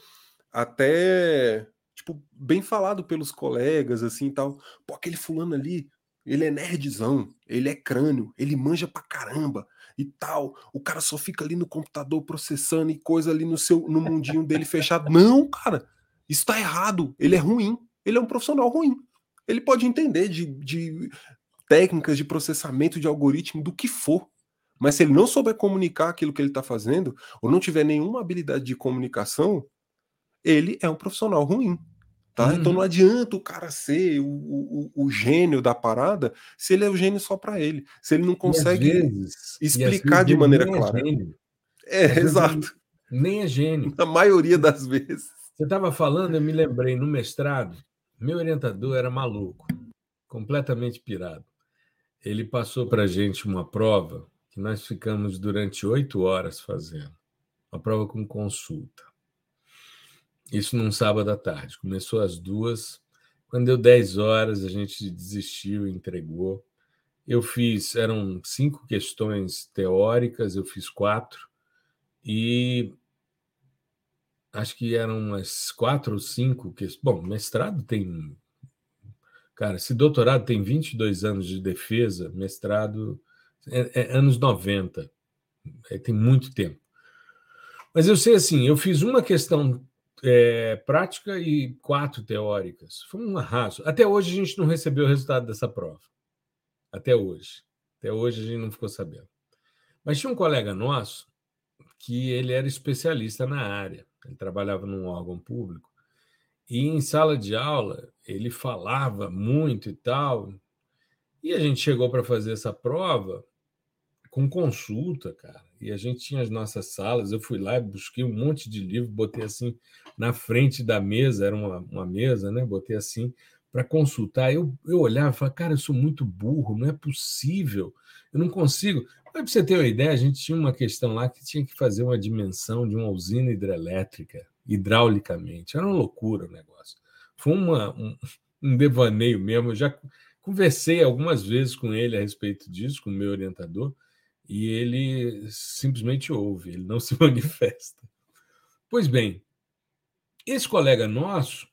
até tipo, bem falado pelos colegas, assim tal. Pô, aquele fulano ali, ele é nerdzão, ele é crânio, ele manja pra caramba e tal. O cara só fica ali no computador processando e coisa ali no seu no mundinho dele fechado. Não, cara, isso tá errado. Ele é ruim. Ele é um profissional ruim. Ele pode entender de, de técnicas de processamento de algoritmo do que for. Mas se ele não souber comunicar aquilo que ele está fazendo, ou não tiver nenhuma habilidade de comunicação, ele é um profissional ruim. Tá? Uhum. Então não uhum. adianta o cara ser o, o, o, gênio da parada se ele é o gênio só para ele. Se ele não consegue vezes, explicar de maneira clara. É, é exato. Nem é gênio. Na maioria das vezes. Você estava falando, eu me lembrei, no mestrado, meu orientador era maluco, completamente pirado. Ele passou para a gente uma prova que nós ficamos durante oito horas fazendo. Uma prova com consulta. Isso num sábado à tarde. Começou às duas. Quando deu dez horas, a gente desistiu, entregou. Eu fiz, eram cinco questões teóricas, eu fiz quatro, e acho que eram umas quatro ou cinco questões. Bom, mestrado tem. Cara, se doutorado tem 22 anos de defesa, mestrado é, é anos 90, é, tem muito tempo. Mas eu sei assim, eu fiz uma questão é, prática e quatro teóricas. Foi um arraso. Até hoje a gente não recebeu o resultado dessa prova. Até hoje. Até hoje a gente não ficou sabendo. Mas tinha um colega nosso que ele era especialista na área. Ele trabalhava num órgão público E em sala de aula, ele falava muito e tal. E a gente chegou para fazer essa prova com consulta, cara. E a gente tinha as nossas salas. Eu fui lá e busquei um monte de livro, botei assim na frente da mesa, era uma, uma mesa, né? Botei assim para consultar. Eu, eu olhava e falava, cara, eu sou muito burro, não é possível, eu não consigo. Para você ter uma ideia, a gente tinha uma questão lá que tinha que fazer uma dimensão de uma usina hidrelétrica, hidraulicamente. Era uma loucura o negócio. Foi uma, um, um devaneio mesmo. Eu já conversei algumas vezes com ele a respeito disso, com o meu orientador, e ele simplesmente ouve, ele não se manifesta. Pois bem, esse colega nosso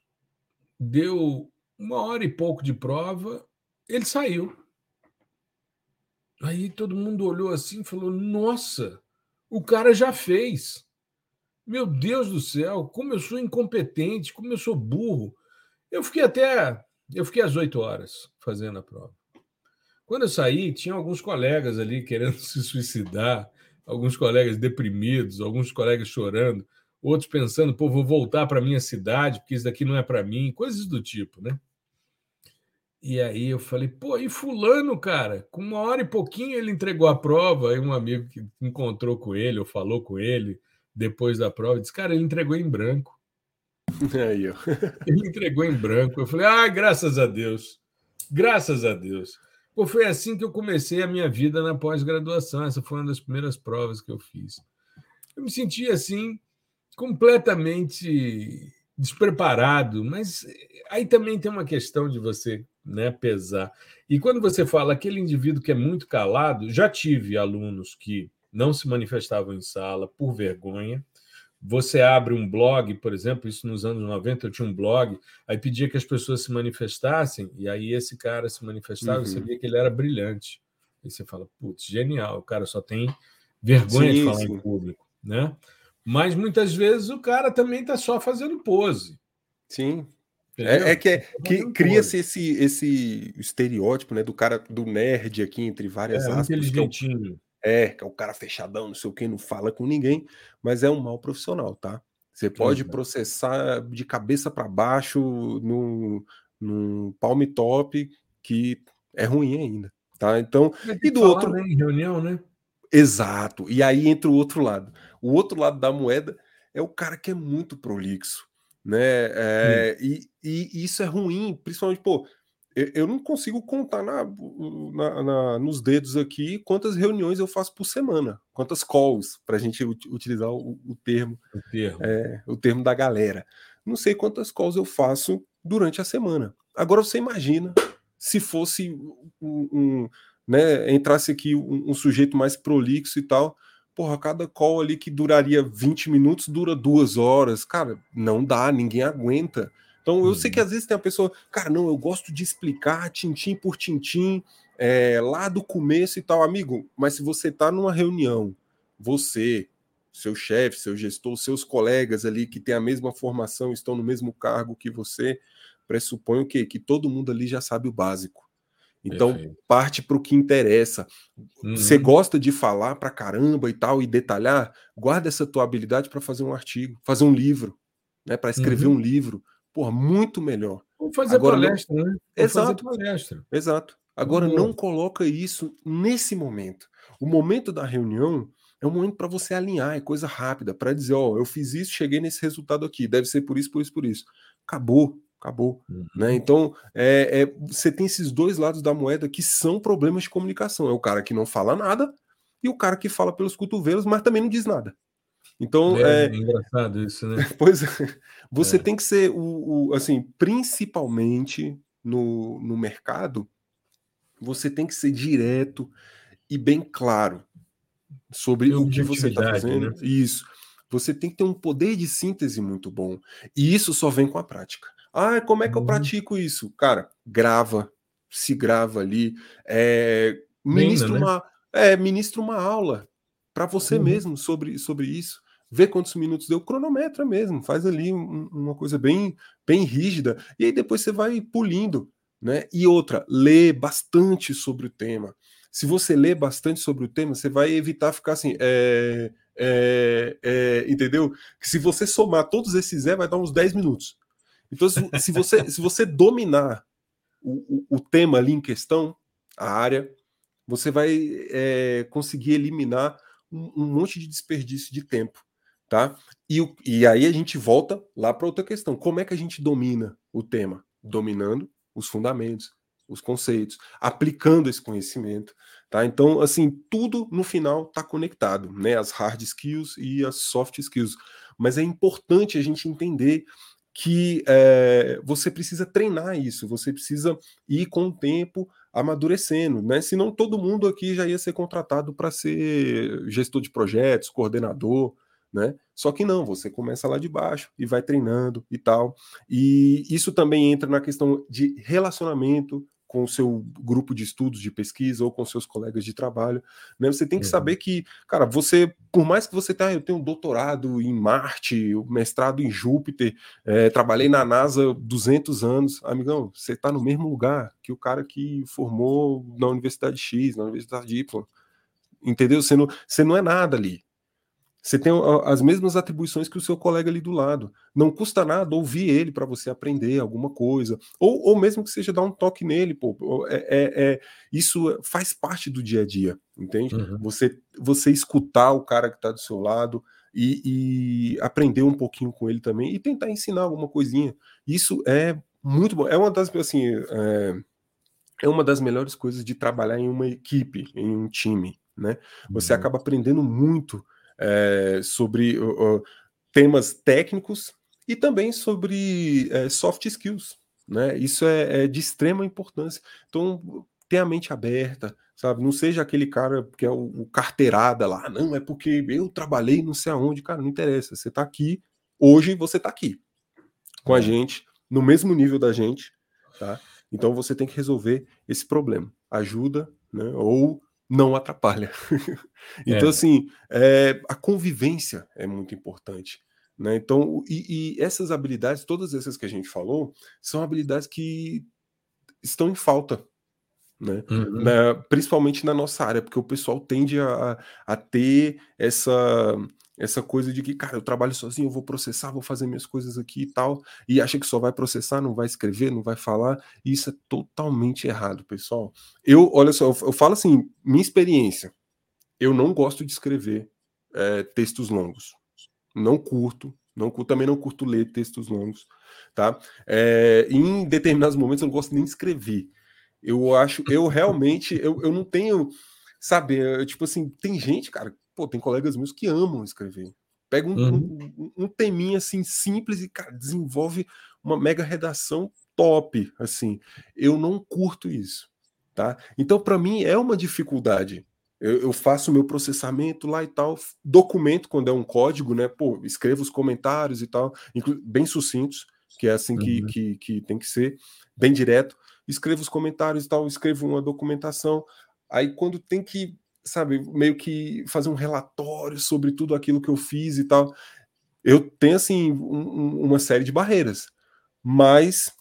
deu uma hora e pouco de prova, ele saiu. Aí todo mundo olhou assim e falou: Nossa, o cara já fez. Meu Deus do céu, como eu sou incompetente, como eu sou burro. Eu fiquei até. Eu fiquei às oito horas fazendo a prova. Quando eu saí, tinha alguns colegas ali querendo se suicidar, alguns colegas deprimidos, alguns colegas chorando, outros pensando, pô, vou voltar para minha cidade, porque isso daqui não é para mim, coisas do tipo, né? E aí eu falei, pô, e fulano, cara, com uma hora e pouquinho ele entregou a prova, aí um amigo que encontrou com ele, ou falou com ele depois da prova, disse, cara, ele entregou em branco. Aí, ó. ele entregou em branco. Eu falei, ah, graças a Deus. Graças a Deus. Pô, foi assim que eu comecei a minha vida na pós-graduação. Essa foi uma das primeiras provas que eu fiz. Eu me senti assim, completamente despreparado, mas aí também tem uma questão de você né, pesar. E quando você fala aquele indivíduo que é muito calado, já tive alunos que não se manifestavam em sala por vergonha, você abre um blog, por exemplo, isso nos anos 90 eu tinha um blog, aí pedia que as pessoas se manifestassem, e aí esse cara se manifestava, uhum. você via que ele era brilhante. Aí você fala, putz, genial, o cara só tem vergonha sim, de falar sim. em público, né? Mas muitas vezes o cara também está só fazendo pose. Sim. É, é, que, é, que cria-se esse, esse estereótipo né, do cara do nerd aqui, entre várias é, aspas. Inteligentinho. É, que é o cara fechadão, não sei o que, não fala com ninguém, mas é um mal profissional, tá? Você pode processar de cabeça para baixo no, no palm top, que é ruim ainda, tá? Então, e do falar, outro. Né, em reunião, né? Exato. E aí entra o outro lado. O outro lado da moeda é o cara que é muito prolixo, né? É, e, e, isso é ruim, principalmente, pô, eu não consigo contar na, na, na, nos dedos aqui quantas reuniões eu faço por semana, quantas calls, para a gente utilizar o, o termo, o termo. É, o termo da galera. Não sei quantas calls eu faço durante a semana. Agora você imagina se fosse um, um né, entrasse aqui um, um, sujeito mais prolixo e tal. Porra, cada call ali que duraria 20 minutos dura duas horas. Cara, não dá, ninguém aguenta. Então eu sei que uhum. às vezes tem a pessoa, cara, não, eu gosto de explicar tintim por tintim, é, lá do começo e tal, amigo. Mas se você está numa reunião, você, seu chefe, seu gestor, seus colegas ali que têm a mesma formação, estão no mesmo cargo que você, pressupõe o quê? Que todo mundo ali já sabe o básico. Então, Perfeito. parte para o que interessa. Uhum. Você gosta de falar para caramba e tal, e detalhar? Guarda essa tua habilidade para fazer um artigo, fazer um livro, né? para escrever uhum. um livro. Porra, muito melhor. Vou fazer Agora, palestra, não... né? Vou exato. palestra. Exato. Agora, uhum. não coloca isso nesse momento. O momento da reunião é um momento para você alinhar, é coisa rápida, para dizer, ó, oh, eu fiz isso, cheguei nesse resultado aqui, deve ser por isso, por isso, por isso. Acabou, acabou. Uhum. Né? Então, é, é, você tem esses dois lados da moeda que são problemas de comunicação. É o cara que não fala nada e o cara que fala pelos cotovelos, mas também não diz nada. Então é, é engraçado isso, né? Pois é. Você é. tem que ser o, o, assim, principalmente no, no mercado, você tem que ser direto e bem claro sobre o que você está fazendo. Né? Isso. Você tem que ter um poder de síntese muito bom. E isso só vem com a prática. Ah, como é que eu uhum. pratico isso? Cara, grava, se grava ali, é, ministra, Bem, né? uma, é, ministra uma aula para você uhum. mesmo sobre, sobre isso vê quantos minutos deu, cronometra mesmo, faz ali um, uma coisa bem, bem rígida, e aí depois você vai pulindo, né? E outra, lê bastante sobre o tema. Se você lê bastante sobre o tema, você vai evitar ficar assim, é, é, é, entendeu? Que se você somar todos esses é, vai dar uns 10 minutos. Então, se você, se você dominar o, o, o tema ali em questão, a área, você vai é, conseguir eliminar um, um, monte de desperdício de tempo, tá? E, e aí a gente volta lá para outra questão. Como é que a gente domina o tema? Dominando os fundamentos, os conceitos, aplicando esse conhecimento, tá? Então, assim, tudo no final está conectado, né? As hard skills e as soft skills. Mas é importante a gente entender que é, você precisa treinar isso, você precisa ir com o tempo amadurecendo, né? Senão todo mundo aqui já ia ser contratado para ser gestor de projetos, coordenador, né? Só que não, você começa lá de baixo e vai treinando e tal. E isso também entra na questão de relacionamento com o seu grupo de estudos, de pesquisa ou com seus colegas de trabalho, né? Você tem que uhum. saber que, cara, você, por mais que você tenha, ah, eu tenho um doutorado em Marte, um mestrado em Júpiter, é, trabalhei na NASA 200 anos, amigão, você está no mesmo lugar que o cara que formou na Universidade X, na Universidade Y, entendeu? Você não, você não é nada ali, você tem as mesmas atribuições que o seu colega ali do lado. Não custa nada ouvir ele para você aprender alguma coisa. Ou, ou mesmo que seja dar um toque nele, pô. É, é, é isso faz parte do dia a dia, entende? Uhum. Você, você escutar o cara que está do seu lado e, e, aprender um pouquinho com ele também e tentar ensinar alguma coisinha. Isso é muito bom. É uma das, assim, é, é uma das melhores coisas de trabalhar em uma equipe, em um time, né? Você uhum. acaba aprendendo muito é, sobre uh, temas técnicos e também sobre é, soft skills. Né? Isso é, é, de extrema importância. Então, tenha a mente aberta, sabe? Não seja aquele cara que é o, o carteirada lá, não, é porque eu trabalhei não sei aonde, cara, não interessa. Você está aqui, hoje você está aqui com a é. gente, no mesmo nível da gente, tá? Então você tem que resolver esse problema. Ajuda, né? Ou não atrapalha. então, é. assim, é, a convivência é muito importante. Né? Então, e, e, essas habilidades, todas essas que a gente falou, são habilidades que estão em falta. Né? Uhum. Na, principalmente na nossa área, porque o pessoal tende a, a ter essa essa coisa de que, cara, eu trabalho sozinho, eu vou processar, vou fazer minhas coisas aqui e tal, e acha que só vai processar, não vai escrever, não vai falar, e isso é totalmente errado, pessoal. Eu, olha só, eu, falo assim, minha experiência, eu não gosto de escrever é, textos longos, não curto, não também não curto ler textos longos, tá? É, em determinados momentos eu não gosto nem de escrever. Eu acho, eu realmente, eu, eu não tenho, sabe, eu, tipo assim, tem gente, cara, pô, tem colegas meus que amam escrever. Pega um, uhum. um, um teminha assim simples e, cara, desenvolve uma mega redação top, assim. Eu não curto isso, tá? Então, para mim, é uma dificuldade. Eu, eu faço meu processamento lá e tal, documento quando é um código, né? Pô, escrevo os comentários e tal, bem sucintos, que é assim que, uhum. que, que tem que ser, bem direto. Escrevo os comentários e tal, escrevo uma documentação. Aí, quando tem que sabe, meio que fazer um relatório sobre tudo aquilo que eu fiz e tal. Eu tenho, assim, um, uma série de barreiras, mas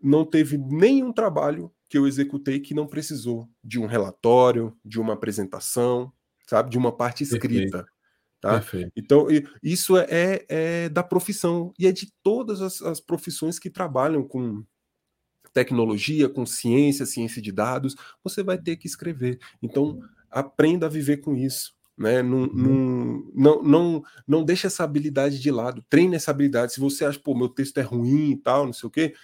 não teve nenhum trabalho que eu executei que não precisou de um relatório, de uma apresentação, sabe, de uma parte escrita. Perfeito. Tá? Perfeito. Então, isso é, é, é, da profissão e é de todas as, as profissões que trabalham com tecnologia, com ciência, ciência de dados, você vai ter que escrever. Então, aprenda a viver com isso. Né? Não, uhum. não, não, não, não deixa essa habilidade de lado, treine essa habilidade. Se você acha, pô, meu texto é ruim e tal, não sei o quê,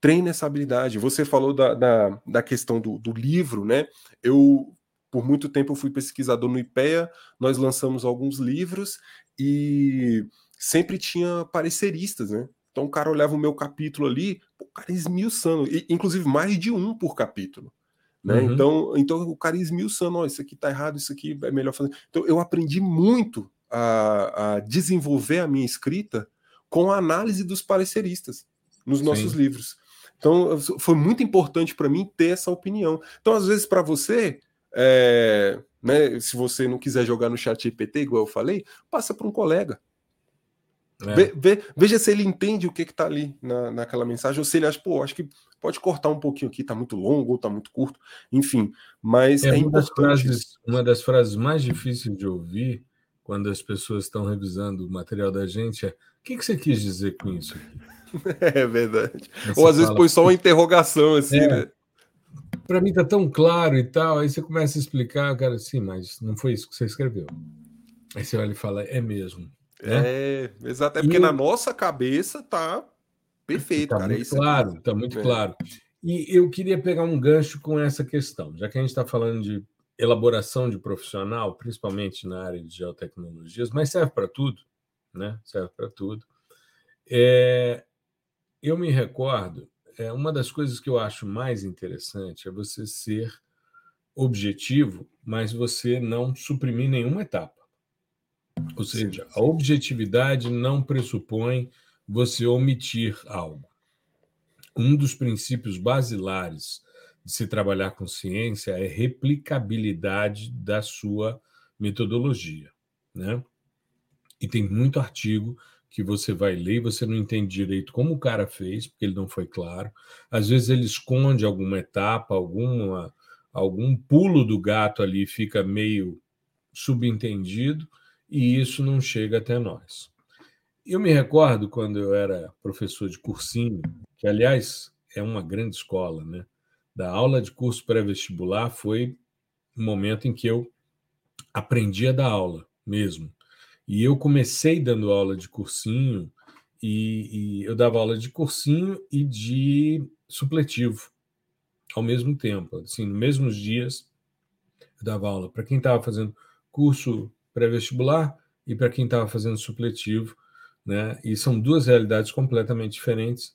treine essa habilidade. Você falou da, da, da questão do, do livro, né? Eu, por muito tempo, eu fui pesquisador no IPEA, nós lançamos alguns livros e sempre tinha pareceristas, né? Então o cara olhava o meu capítulo ali, o cara esmiuçando, e, inclusive mais de um por capítulo. Né? Uhum. Então, então o cara esmiuçando, oh, isso aqui tá errado, isso aqui é melhor fazer. Então eu aprendi muito a, a desenvolver a minha escrita com a análise dos pareceristas nos nossos Sim. livros. Então foi muito importante para mim ter essa opinião. Então às vezes para você, é, né, se você não quiser jogar no chat GPT, igual eu falei, passa para um colega. É. Ve, ve, veja se ele entende o que está ali na, naquela mensagem, ou se ele acha, pô, acho que pode cortar um pouquinho aqui, está muito longo ou está muito curto, enfim. Mas é, é uma, das frases, uma das frases mais difíceis de ouvir quando as pessoas estão revisando o material da gente é: o que, que você quis dizer com isso? É verdade. Ou às vezes põe só uma interrogação assim, é, né? Para mim tá tão claro e tal, aí você começa a explicar, cara, sim, mas não foi isso que você escreveu. Aí você olha e fala, é mesmo. Né? É, exato. É porque e na nossa cabeça tá perfeito, tá cara. Muito claro, tá muito é. claro. E eu queria pegar um gancho com essa questão, já que a gente está falando de elaboração de profissional, principalmente na área de geotecnologias, mas serve para tudo, né? Serve para tudo. É, eu me recordo, é, uma das coisas que eu acho mais interessante é você ser objetivo, mas você não suprimir nenhuma etapa. Ou seja, a objetividade não pressupõe você omitir algo. Um dos princípios basilares de se trabalhar com ciência é replicabilidade da sua metodologia, né? E tem muito artigo que você vai ler e você não entende direito como o cara fez, porque ele não foi claro. Às vezes ele esconde alguma etapa, alguma algum pulo do gato ali fica meio subentendido e isso não chega até nós. Eu me recordo quando eu era professor de cursinho, que aliás é uma grande escola, né? Da aula de curso pré-vestibular foi o momento em que eu aprendi a dar aula mesmo. E eu comecei dando aula de cursinho e, e eu dava aula de cursinho e de supletivo ao mesmo tempo. Assim, nos mesmos dias eu dava aula para quem estava fazendo curso pré-vestibular e para quem estava fazendo supletivo, né? E são duas realidades completamente diferentes,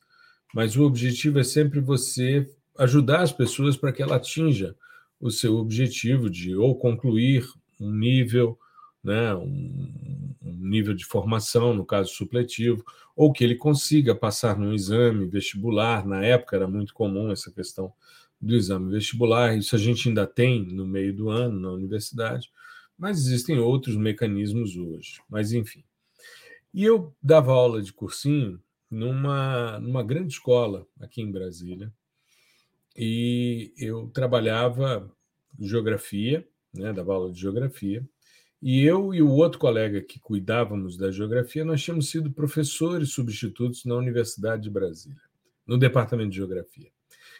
mas o objetivo é sempre você ajudar as pessoas para que ela atinja o seu objetivo de ou concluir um nível, né, um, nível de formação, no caso supletivo, ou que ele consiga passar num exame vestibular. Na época era muito comum essa questão do exame vestibular, isso a gente ainda tem no meio do ano na universidade, mas existem outros mecanismos hoje. Mas, enfim. E eu dava aula de cursinho numa, numa grande escola aqui em Brasília, e eu trabalhava geografia, né, dava aula de geografia, e eu e o outro colega que cuidávamos da geografia, nós tínhamos sido professores substitutos na Universidade de Brasília, no departamento de geografia.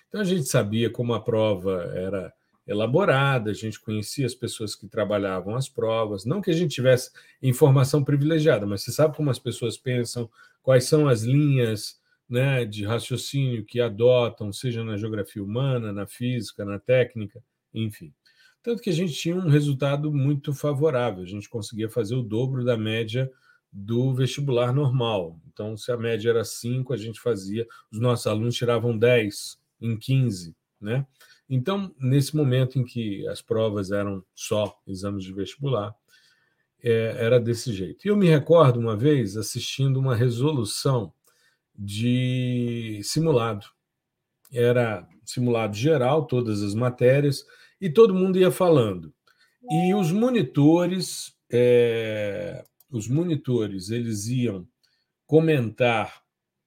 Então a gente sabia como a prova era elaborada, a gente conhecia as pessoas que trabalhavam as provas, não que a gente tivesse informação privilegiada, mas você sabe como as pessoas pensam, quais são as linhas né, de raciocínio que adotam, seja na geografia humana, na física, na técnica, enfim. Tanto que a gente tinha um resultado muito favorável, a gente conseguia fazer o dobro da média do vestibular normal. Então, se a média era 5, a gente fazia, os nossos alunos tiravam 10 em 15, né? Então, nesse momento em que as provas eram só exames de vestibular, é, era desse jeito. E eu me recordo uma vez assistindo uma resolução de simulado. Era simulado geral, todas as matérias, e todo mundo ia falando. E os monitores, é, os monitores, eles iam comentar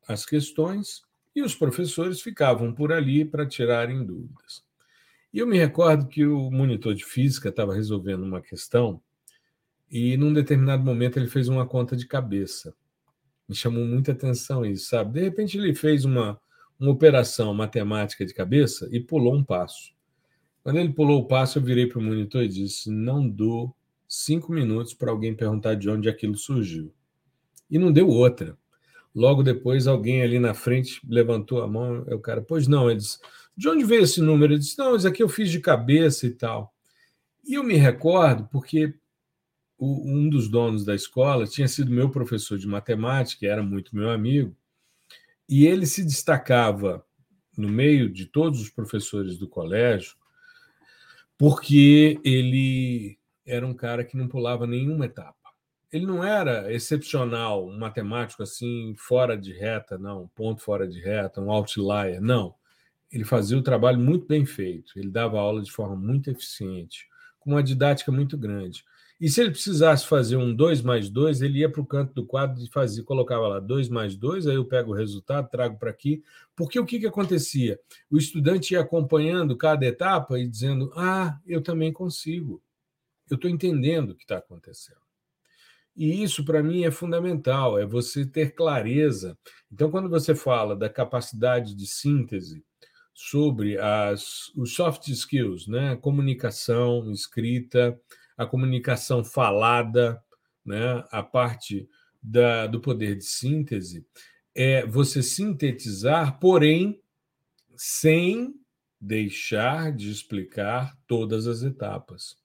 as questões e os professores ficavam por ali para tirarem dúvidas. E eu me recordo que o monitor de física estava resolvendo uma questão e, num determinado momento, ele fez uma conta de cabeça. Me chamou muita atenção isso, sabe? De repente, ele fez uma, uma operação matemática de cabeça e pulou um passo. Quando ele pulou o passo, eu virei para o monitor e disse: Não dou cinco minutos para alguém perguntar de onde aquilo surgiu. E não deu outra. Logo depois, alguém ali na frente levantou a mão. O cara, pois não, ele disse: De onde veio esse número? Ele disse: Não, isso aqui eu fiz de cabeça e tal. E eu me recordo porque o, um dos donos da escola tinha sido meu professor de matemática, era muito meu amigo, e ele se destacava no meio de todos os professores do colégio porque ele era um cara que não pulava nenhuma etapa. Ele não era excepcional, um matemático assim, fora de reta, não, um ponto fora de reta, um outlier, não. Ele fazia o trabalho muito bem feito, ele dava aula de forma muito eficiente, com uma didática muito grande. E se ele precisasse fazer um 2 mais 2, ele ia para o canto do quadro e fazia, colocava lá 2 mais 2, aí eu pego o resultado, trago para aqui. Porque o que, que acontecia? O estudante ia acompanhando cada etapa e dizendo: Ah, eu também consigo. Eu estou entendendo o que está acontecendo. E isso, para mim, é fundamental, é você ter clareza. Então, quando você fala da capacidade de síntese sobre as, os soft skills, né? comunicação escrita, a comunicação falada, né? a parte da, do poder de síntese, é você sintetizar, porém, sem deixar de explicar todas as etapas.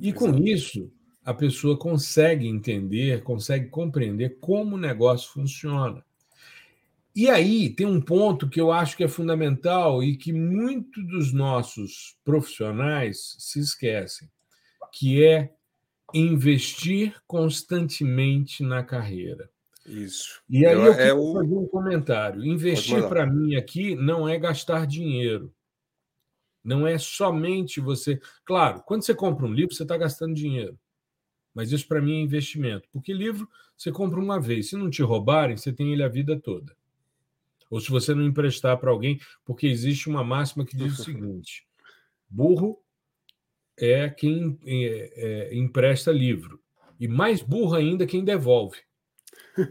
E com isso, a pessoa consegue entender, consegue compreender como o negócio funciona. E aí tem um ponto que eu acho que é fundamental e que muitos dos nossos profissionais se esquecem, que é investir constantemente na carreira. Isso. E aí eu, eu quero o... fazer um comentário. Investir para mim aqui não é gastar dinheiro. Não é somente você. Claro, quando você compra um livro, você está gastando dinheiro. Mas isso para mim é investimento. Porque livro você compra uma vez. Se não te roubarem, você tem ele a vida toda. Ou se você não emprestar para alguém, porque existe uma máxima que diz o seguinte: burro é quem é, é, empresta livro. E mais burro ainda quem devolve.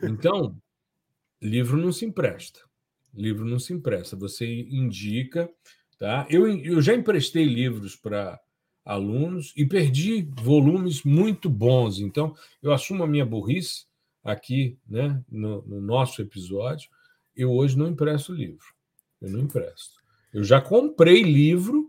Então, livro não se empresta. Livro não se empresta. Você indica. Tá? Eu, eu já emprestei livros para alunos e perdi volumes muito bons. Então, eu assumo a minha burrice aqui né, no, no nosso episódio. Eu hoje não empresto livro. Eu não empresto. Eu já comprei livro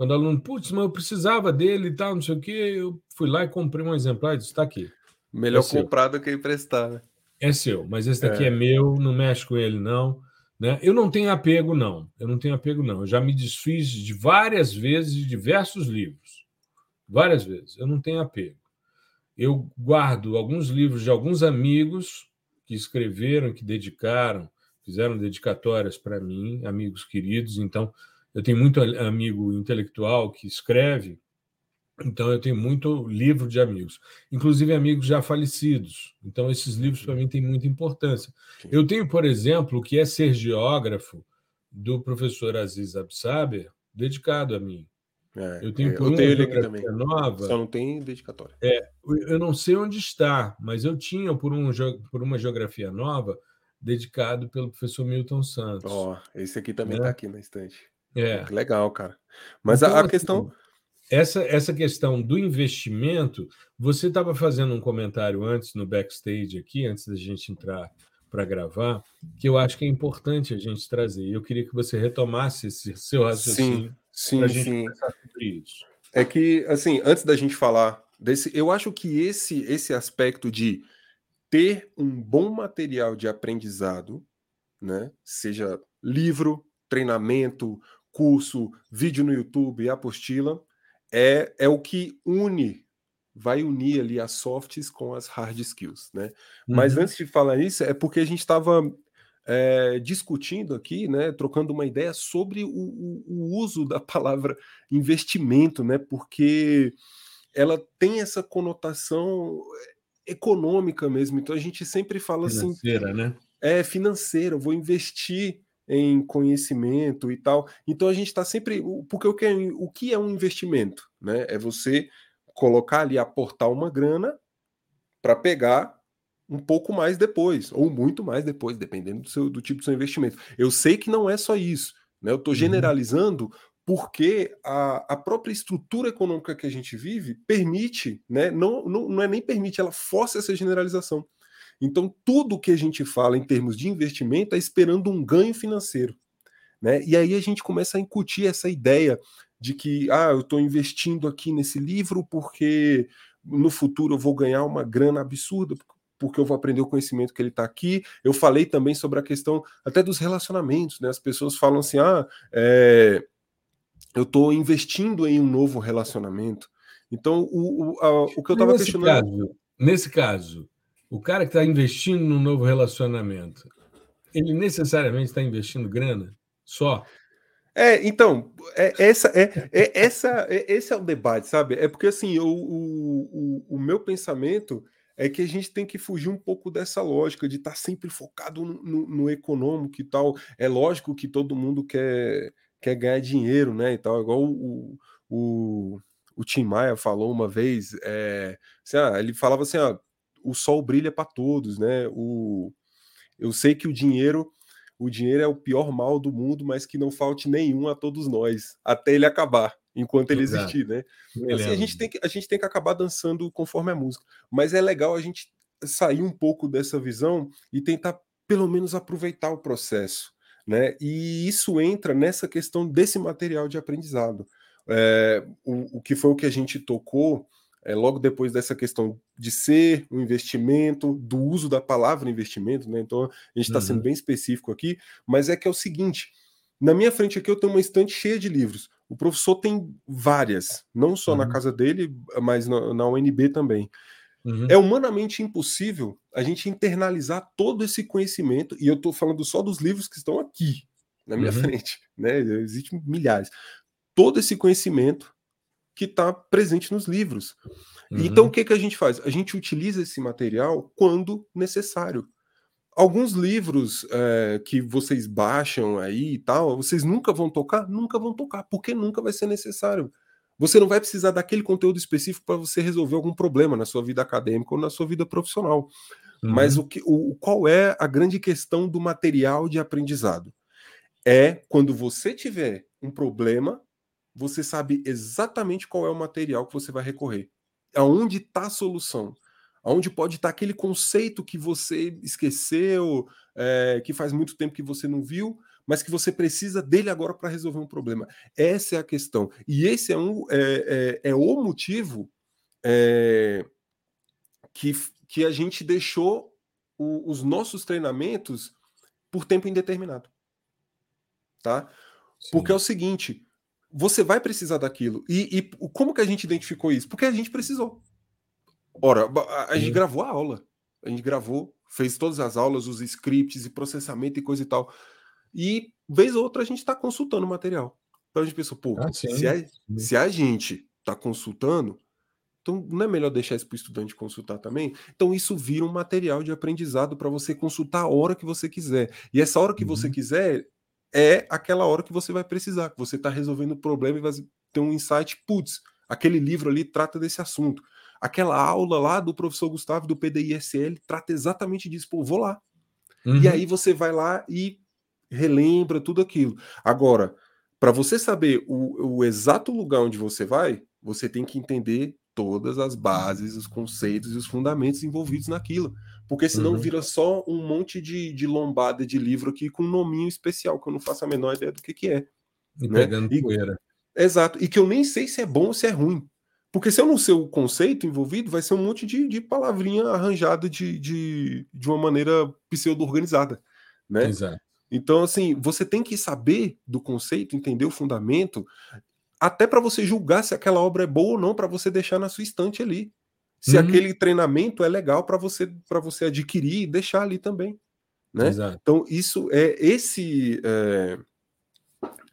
quando o aluno, putz, mas eu precisava dele e tal, não sei o quê, eu fui lá e comprei um exemplar e disse: está aqui. Melhor é comprar do que emprestar, né? É seu, mas esse daqui é. é meu, não mexe com ele, não. Né? Eu não tenho apego, não. Eu não tenho apego, não. Eu já me desfiz de várias vezes de diversos livros. Várias vezes. Eu não tenho apego. Eu guardo alguns livros de alguns amigos que escreveram, que dedicaram, fizeram dedicatórias para mim, amigos queridos. Então, eu tenho muito amigo intelectual que escreve, então eu tenho muito livro de amigos, inclusive amigos já falecidos. Então esses livros para mim têm muita importância. Eu tenho, por exemplo, o que é ser geógrafo do professor Aziz Absaber, dedicado a mim. É, eu tenho, é, eu tenho ele aqui também. Nova, Só não tem dedicatória. É, eu não sei onde está, mas eu tinha por, um, por uma geografia nova dedicado pelo professor Milton Santos. Ó, oh, esse aqui também está né? aqui na estante. É. Que legal, cara. Mas então, a, a assim, questão. Essa, essa questão do investimento, você estava fazendo um comentário antes no backstage aqui, antes da gente entrar para gravar, que eu acho que é importante a gente trazer. Eu queria que você retomasse esse seu raciocínio sim, sim, sim. sobre isso. É que, assim, antes da gente falar desse, eu acho que esse, esse aspecto de ter um bom material de aprendizado, né, seja livro, treinamento, curso, vídeo no YouTube, apostila, é, é o que une, vai unir ali as softs com as hard skills, né? Uhum. Mas antes de falar isso, é porque a gente estava é, discutindo aqui, né, trocando uma ideia sobre o, o, o, uso da palavra investimento, né? Porque ela tem essa conotação econômica mesmo. Então a gente sempre fala financeira, assim, né? É financeira, eu vou investir em conhecimento e tal. Então a gente está sempre. Porque o que, é, o que é um investimento? Né? É você colocar ali, aportar uma grana para pegar um pouco mais depois, ou muito mais depois, dependendo do, seu, do tipo do seu investimento. Eu sei que não é só isso. Né? Eu estou uhum. generalizando uhum. Porque a, a própria estrutura econômica que a gente vive permite, né? não, não, não é nem permite, ela força essa generalização. Então, tudo que a gente fala em termos de investimento é esperando um ganho financeiro. Né? E aí a gente começa a incutir essa ideia de que ah, eu estou investindo aqui nesse livro porque no futuro eu vou ganhar uma grana absurda, porque eu vou aprender o conhecimento que ele está aqui. Eu falei também sobre a questão até dos relacionamentos, né? As pessoas falam assim: ah, é, eu estou investindo em um novo relacionamento. Então, o, o, a, o que eu estava questionando. Caso, nesse caso, o cara que está investindo num novo relacionamento, ele necessariamente está investindo grana só? É, então, é, essa, é, é, essa, é, esse é o debate, sabe? É porque assim, o, o, o, meu pensamento é que a gente tem que fugir um pouco dessa lógica de estar tá sempre focado no, no, no, econômico e tal. É lógico que todo mundo quer, quer ganhar dinheiro, né? E tal, igual o, o, o Tim Maia falou uma vez, é, assim, ah, ele falava assim: ah, o sol brilha para todos, né? O, eu sei que o dinheiro o dinheiro é o pior mal do mundo, mas que não falte nenhum a todos nós, até ele acabar, enquanto ele Exato. existir, né? Assim, a, gente tem que, a gente tem que acabar dançando conforme a música. Mas é legal a gente sair um pouco dessa visão e tentar, pelo menos, aproveitar o processo. Né? E isso entra nessa questão desse material de aprendizado. É, o, o que foi o que a gente tocou é, logo depois dessa questão de ser um investimento, do uso da palavra investimento, né? Então a gente está uhum. sendo bem específico aqui, mas é que é o seguinte: na minha frente aqui eu tenho uma estante cheia de livros. O professor tem várias, não só uhum. na casa dele, mas na, na UNB também. Uhum. É humanamente impossível a gente internalizar todo esse conhecimento, e eu estou falando só dos livros que estão aqui na minha uhum. frente, né? Existem milhares. Todo esse conhecimento que está presente nos livros. Uhum. Então, o que, que a gente faz? A gente utiliza esse material quando necessário. Alguns livros é, que vocês baixam aí e tal, vocês nunca vão tocar? Nunca vão tocar, porque nunca vai ser necessário. Você não vai precisar daquele conteúdo específico para você resolver algum problema na sua vida acadêmica ou na sua vida profissional. Uhum. Mas o que, o, qual é a grande questão do material de aprendizado? É quando você tiver um problema, você sabe exatamente qual é o material que você vai recorrer. Aonde está a solução? Aonde pode estar tá aquele conceito que você esqueceu, é, que faz muito tempo que você não viu, mas que você precisa dele agora para resolver um problema. Essa é a questão. E esse é, um, é, é, é o motivo é, que, que a gente deixou o, os nossos treinamentos por tempo indeterminado. Tá? Sim. Porque é o seguinte, você vai precisar daquilo. E, e, como que a gente identificou isso? Porque a gente precisou. Ora, a, a gente gravou a aula. A gente gravou, fez todas as aulas, os scripts e processamento e coisa e tal. E, vez ou outra, a gente está consultando o material. Então a gente pensou, pô, ah, se, a, se a gente está consultando, então não é melhor deixar isso para o estudante consultar também? Então isso vira um material de aprendizado para você consultar a hora que você quiser. E essa hora que uhum. você quiser é aquela hora que você vai precisar, que você está resolvendo o problema e vai ter um insight, putz, aquele livro ali trata desse assunto. Aquela aula lá do professor Gustavo do PDISL trata exatamente disso. Pô, vou lá. Uhum. E aí você vai lá e relembra tudo aquilo. Agora, para você saber o, o exato lugar onde você vai, você tem que entender todas as bases, os conceitos e os fundamentos envolvidos naquilo. Porque senão uhum. vira só um monte de, de lombada de livro aqui com um nominho especial, que eu não faço a menor ideia do que, que é. E né? pegando e, poeira. Exato. E que eu nem sei se é bom ou se é ruim. Porque se eu não sei o conceito envolvido, vai ser um monte de, de palavrinha arranjada de, de, de uma maneira pseudo-organizada. Né? Exato. Então, assim, você tem que saber do conceito, entender o fundamento, até para você julgar se aquela obra é boa ou não, para você deixar na sua estante ali se uhum. aquele treinamento é legal para você para você adquirir e deixar ali também, né? Exato. Então isso é esse é,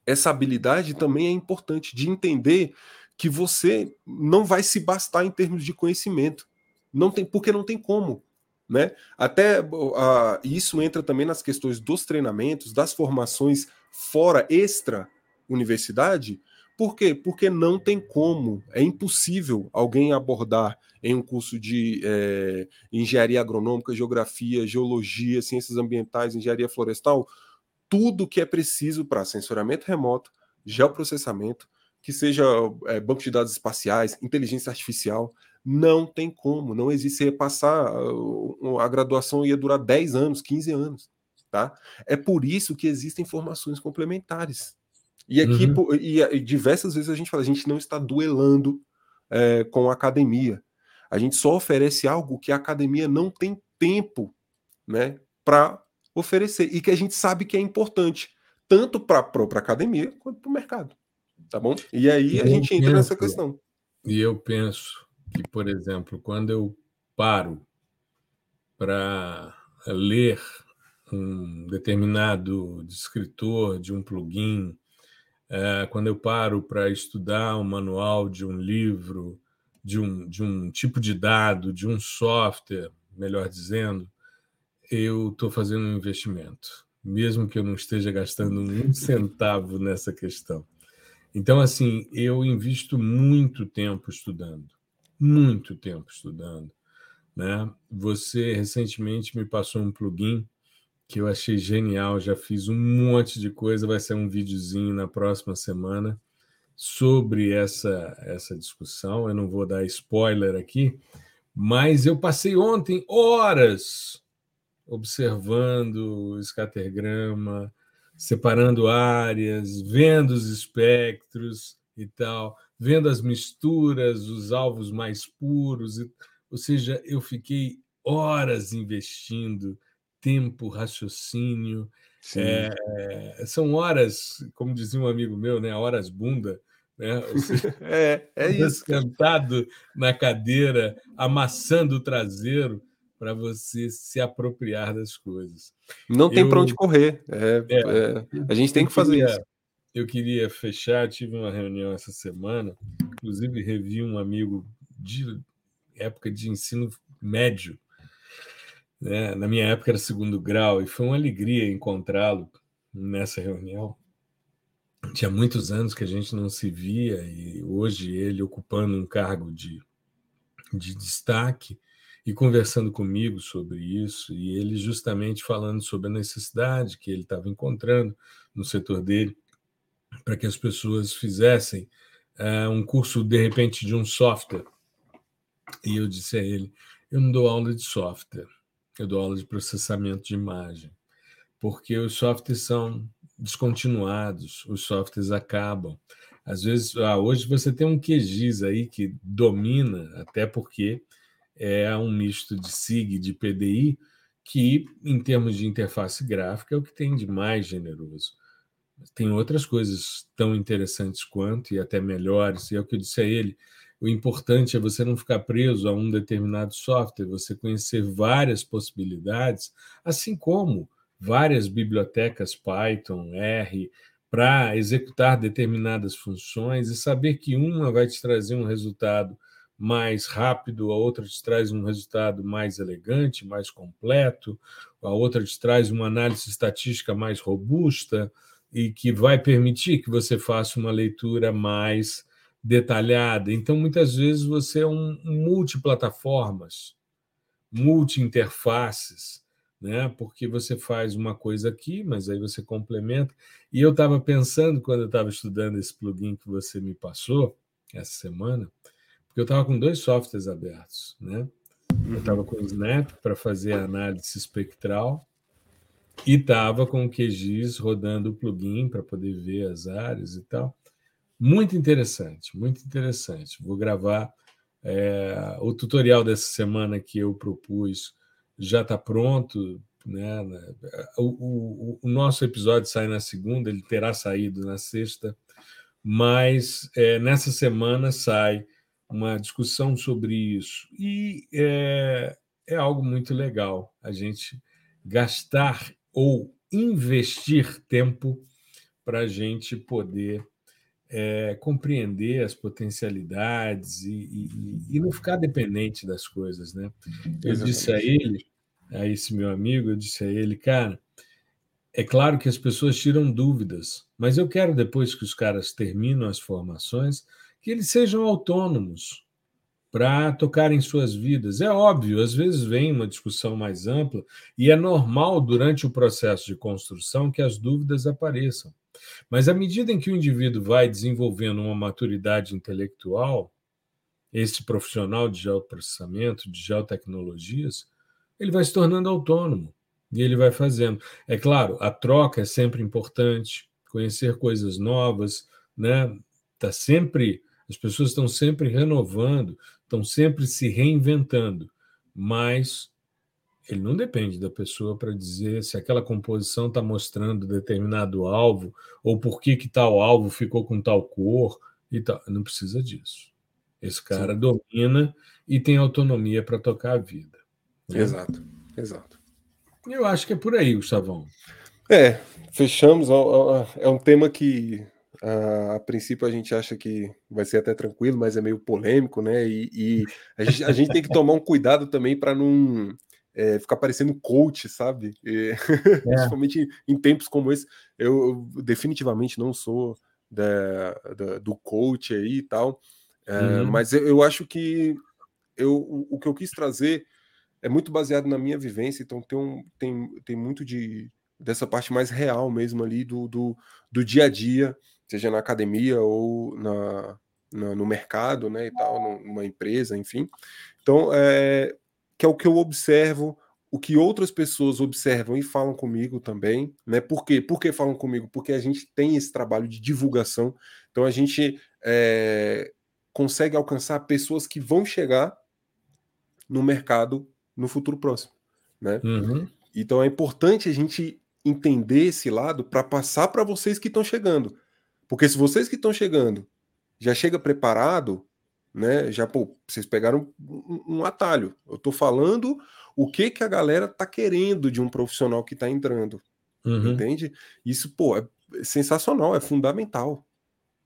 essa habilidade também é importante de entender que você não vai se bastar em termos de conhecimento, não tem porque não tem como, né? Até uh, isso entra também nas questões dos treinamentos, das formações fora extra universidade, por quê? Porque não tem como, é impossível alguém abordar em um curso de é, engenharia agronômica, geografia, geologia, ciências ambientais, engenharia florestal, tudo que é preciso para sensoramento remoto, geoprocessamento, que seja é, banco de dados espaciais, inteligência artificial, não tem como, não existe. Você ia passar, a graduação ia durar 10 anos, 15 anos. Tá? É por isso que existem formações complementares. E aqui, uhum. e, e, diversas vezes a gente fala, a gente não está duelando é, com a academia. A gente só oferece algo que a academia não tem tempo né, para oferecer e que a gente sabe que é importante, tanto para a própria academia quanto para o mercado. Tá bom? E aí a gente entra nessa questão. E eu penso que, por exemplo, quando eu paro para ler um determinado descritor de um plugin é, quando eu paro para estudar um manual de um livro, de um, de um tipo de dado, de um software, melhor dizendo, eu estou fazendo um investimento, mesmo que eu não esteja gastando um centavo nessa questão. Então, assim, eu invisto muito tempo estudando, muito tempo estudando. Né? Você recentemente me passou um plugin que eu achei genial, já fiz um monte de coisa, vai ser um videozinho na próxima semana sobre essa, essa discussão. Eu não vou dar spoiler aqui, mas eu passei ontem horas observando o escatergrama, separando áreas, vendo os espectros e tal, vendo as misturas, os alvos mais puros. Ou seja, eu fiquei horas investindo tempo, raciocínio. É, são horas, como dizia um amigo meu, né, horas bunda. Né? Seja, é, é isso. Sentado na cadeira, amassando o traseiro para você se apropriar das coisas. Não tem para onde correr. É, é, é, a gente tem que fazer queria, isso. Eu queria fechar, tive uma reunião essa semana, inclusive revi um amigo de época de ensino médio, né? Na minha época era segundo grau, e foi uma alegria encontrá-lo nessa reunião. Tinha muitos anos que a gente não se via, e hoje ele ocupando um cargo de, de destaque e conversando comigo sobre isso, e ele justamente falando sobre a necessidade que ele estava encontrando no setor dele para que as pessoas fizessem uh, um curso, de repente, de um software. E eu disse a ele: eu não dou aula de software, eu dou aula de processamento de imagem, porque os softwares são descontinuados, os softwares acabam. Às vezes, ah, hoje você tem um QGIS aí que domina, até porque é um misto de SIG e de PDI, que, em termos de interface gráfica, é o que tem de mais generoso. Tem outras coisas tão interessantes quanto, e até melhores, e é o que eu disse a ele, o importante é você não ficar preso a um determinado software, você conhecer várias possibilidades, assim como várias bibliotecas Python, R, para executar determinadas funções e saber que uma vai te trazer um resultado mais rápido, a outra te traz um resultado mais elegante, mais completo, a outra te traz uma análise estatística mais robusta e que vai permitir que você faça uma leitura mais detalhada. Então, muitas vezes, você é um multiplataformas, multi-interfaces, né? porque você faz uma coisa aqui, mas aí você complementa. E eu estava pensando, quando eu estava estudando esse plugin que você me passou essa semana, porque eu estava com dois softwares abertos. Né? Eu estava com o Snap para fazer análise espectral e estava com o QGIS rodando o plugin para poder ver as áreas e tal. Muito interessante, muito interessante. Vou gravar é, o tutorial dessa semana que eu propus já está pronto. Né? O, o, o, nosso episódio sai na segunda, ele terá saído na sexta, mas é, nessa semana sai uma discussão sobre isso. E é, é algo muito legal a gente gastar ou investir tempo para a gente poder é, compreender as potencialidades e, e, e, não ficar dependente das coisas, né? Eu Exatamente. disse a ele, a esse meu amigo, eu disse a ele, cara, é claro que as pessoas tiram dúvidas, mas eu quero depois que os caras terminam as formações que eles sejam autônomos para tocarem suas vidas. É óbvio, às vezes vem uma discussão mais ampla e é normal durante o processo de construção que as dúvidas apareçam. Mas à medida em que o indivíduo vai desenvolvendo uma maturidade intelectual, esse profissional de geoprocessamento, de geotecnologias, ele vai se tornando autônomo e ele vai fazendo. É claro, a troca é sempre importante, conhecer coisas novas, né? Tá sempre, as pessoas estão sempre renovando, estão sempre se reinventando, mas ele não depende da pessoa para dizer se aquela composição está mostrando determinado alvo ou por que, que tal alvo ficou com tal cor e tal. Não precisa disso. Esse cara Sim. domina e tem autonomia para tocar a vida. Né? Exato, exato. Eu acho que é por aí, Gustavão. É, fechamos. É um tema que a, a princípio a gente acha que vai ser até tranquilo, mas é meio polêmico, né? E, e a, gente, a gente tem que tomar um cuidado também para não é, ficar parecendo coach, sabe? E, é. Principalmente em tempos como esse, eu, eu definitivamente não sou da, da, do coach aí e tal, é, uhum. mas eu, eu, acho que eu, o, o, que eu quis trazer é muito baseado na minha vivência, então tem, um, tem, tem muito de dessa parte mais real mesmo ali do, do, do dia a dia, seja na academia ou na, na, no mercado, né, e tal, numa empresa, enfim. Então, é, que é o que eu observo, o que outras pessoas observam e falam comigo também, né? Por quê? Por que falam comigo? Porque a gente tem esse trabalho de divulgação, então a gente é, consegue alcançar pessoas que vão chegar no mercado no futuro próximo, né? Uhum. Então é importante a gente entender esse lado para passar para vocês que estão chegando, porque se vocês que estão chegando já chega preparado, né? Já pô, vocês pegaram um, um atalho. Eu estou falando o que que a galera tá querendo de um profissional que está entrando, uhum. entende? Isso pô é sensacional, é fundamental,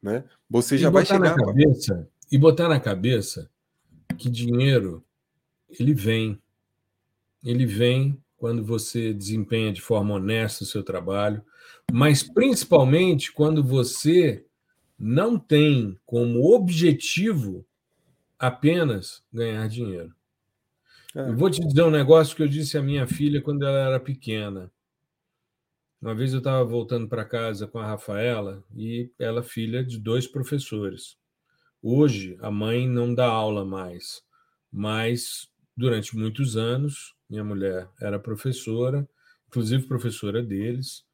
né? Você já vai chegar na cabeça e botar na cabeça que dinheiro ele vem, ele vem quando você desempenha de forma honesta o seu trabalho, mas principalmente quando você não tem como objetivo apenas ganhar dinheiro. É. Eu vou te dizer um negócio que eu disse à minha filha quando ela era pequena. Uma vez eu estava voltando para casa com a Rafaela e ela filha de dois professores. Hoje a mãe não dá aula mais, mas durante muitos anos minha mulher era professora, inclusive professora deles,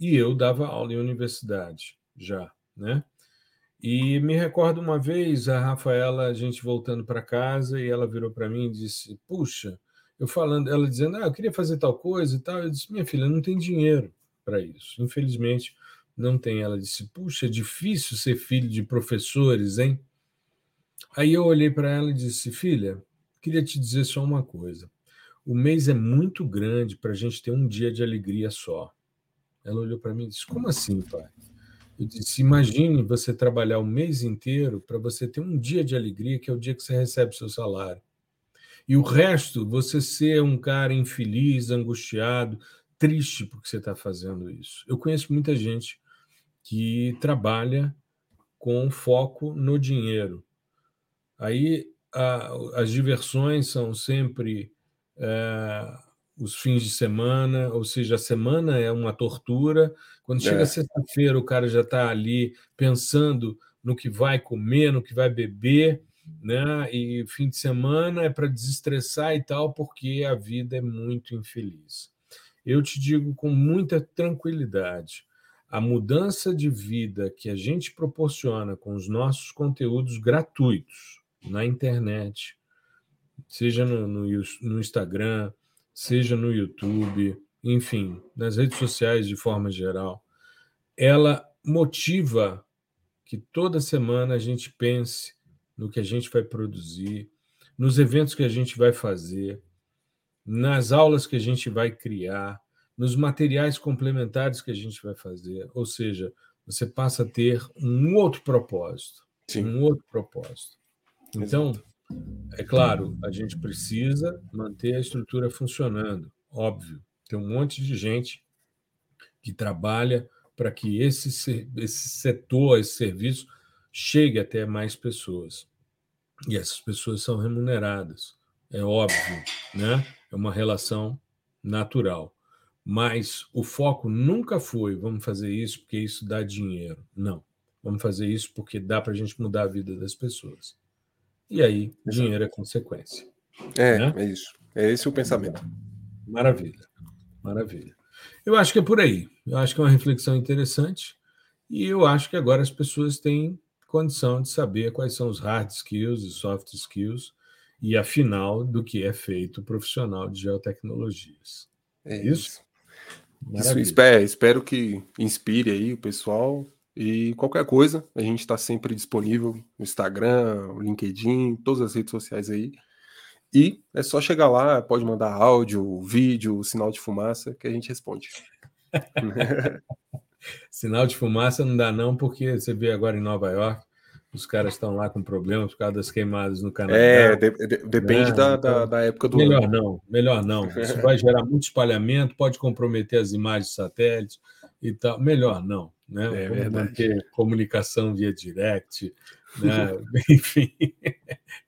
e eu dava aula em universidade já, né? E me recordo uma vez a Rafaela, a gente voltando para casa, e ela virou para mim e disse: Puxa, eu falando, ela dizendo, ah, eu queria fazer tal coisa e tal. Eu disse: Minha filha, não tem dinheiro para isso. Infelizmente, não tem. Ela disse: Puxa, é difícil ser filho de professores, hein? Aí eu olhei para ela e disse: Filha, queria te dizer só uma coisa. O mês é muito grande para a gente ter um dia de alegria só. Ela olhou para mim e disse: Como assim, pai? Eu disse: imagine você trabalhar o mês inteiro para você ter um dia de alegria, que é o dia que você recebe seu salário. E o resto, você ser um cara infeliz, angustiado, triste porque você está fazendo isso. Eu conheço muita gente que trabalha com foco no dinheiro. Aí a, as diversões são sempre. É, os fins de semana, ou seja, a semana é uma tortura. Quando chega é. sexta-feira, o cara já está ali pensando no que vai comer, no que vai beber, né? E fim de semana é para desestressar e tal, porque a vida é muito infeliz. Eu te digo com muita tranquilidade, a mudança de vida que a gente proporciona com os nossos conteúdos gratuitos na internet, seja no, no, no Instagram, seja no YouTube, enfim, nas redes sociais de forma geral, ela motiva que toda semana a gente pense no que a gente vai produzir, nos eventos que a gente vai fazer, nas aulas que a gente vai criar, nos materiais complementares que a gente vai fazer. Ou seja, você passa a ter um outro propósito. Sim. Um outro propósito. Então, Exato. É claro, a gente precisa manter a estrutura funcionando, óbvio. Tem um monte de gente que trabalha para que esse, esse setor, esse serviço, chegue até mais pessoas. E essas pessoas são remuneradas, é óbvio, né? É uma relação natural. Mas o foco nunca foi vamos fazer isso porque isso dá dinheiro. Não. Vamos fazer isso porque dá para a gente mudar a vida das pessoas. E aí, dinheiro é consequência. É, né? é isso. É esse o pensamento. Maravilha. Maravilha. Eu acho que é por aí. Eu acho que é uma reflexão interessante. E eu acho que agora as pessoas têm condição de saber quais são os hard skills e soft skills e, afinal, do que é feito o profissional de geotecnologias. É isso? Isso, espero, espero que inspire aí o pessoal e qualquer coisa, a gente está sempre disponível no Instagram, no LinkedIn, todas as redes sociais aí. E é só chegar lá, pode mandar áudio, vídeo, sinal de fumaça, que a gente responde. sinal de fumaça não dá, não, porque você vê agora em Nova York, os caras estão lá com problemas por causa das queimadas no Canadá. É, de, de, depende né? da, então, da, da, época do Melhor não, melhor não. Isso vai gerar muito espalhamento, pode comprometer as imagens satélites e tal. Melhor não né? É Vamos manter comunicação via direct, né? enfim,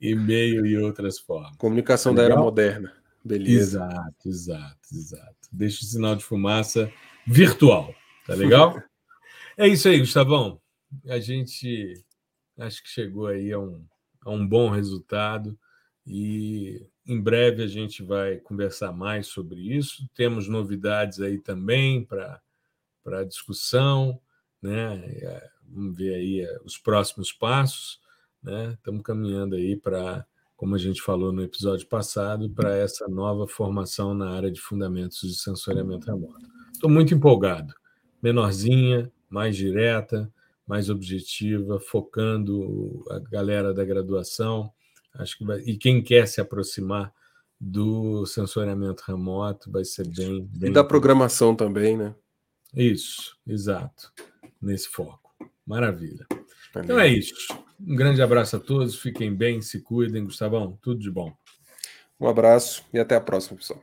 e-mail e outras formas. Comunicação da era moderna. Beleza. Exato, exato, exato. Deixa o sinal de fumaça virtual. Tá legal? é isso aí, Gustavão. A gente acho que chegou aí a um, a um bom resultado e em breve a gente vai conversar mais sobre isso. Temos novidades aí também para a discussão, né? Vamos ver aí é, os próximos passos, né? Estamos caminhando aí para, como a gente falou no episódio passado, para essa nova formação na área de fundamentos de sensoriamento remoto. Estou muito empolgado. Menorzinha, mais direta, mais objetiva, focando a galera da graduação Acho que vai... E quem quer se aproximar do sensoriamento remoto vai ser bem. bem e da programação também, né? Isso, exato. Nesse foco. Maravilha. Então é isso. Um grande abraço a todos. Fiquem bem, se cuidem. Gustavão, tudo de bom. Um abraço e até a próxima, pessoal.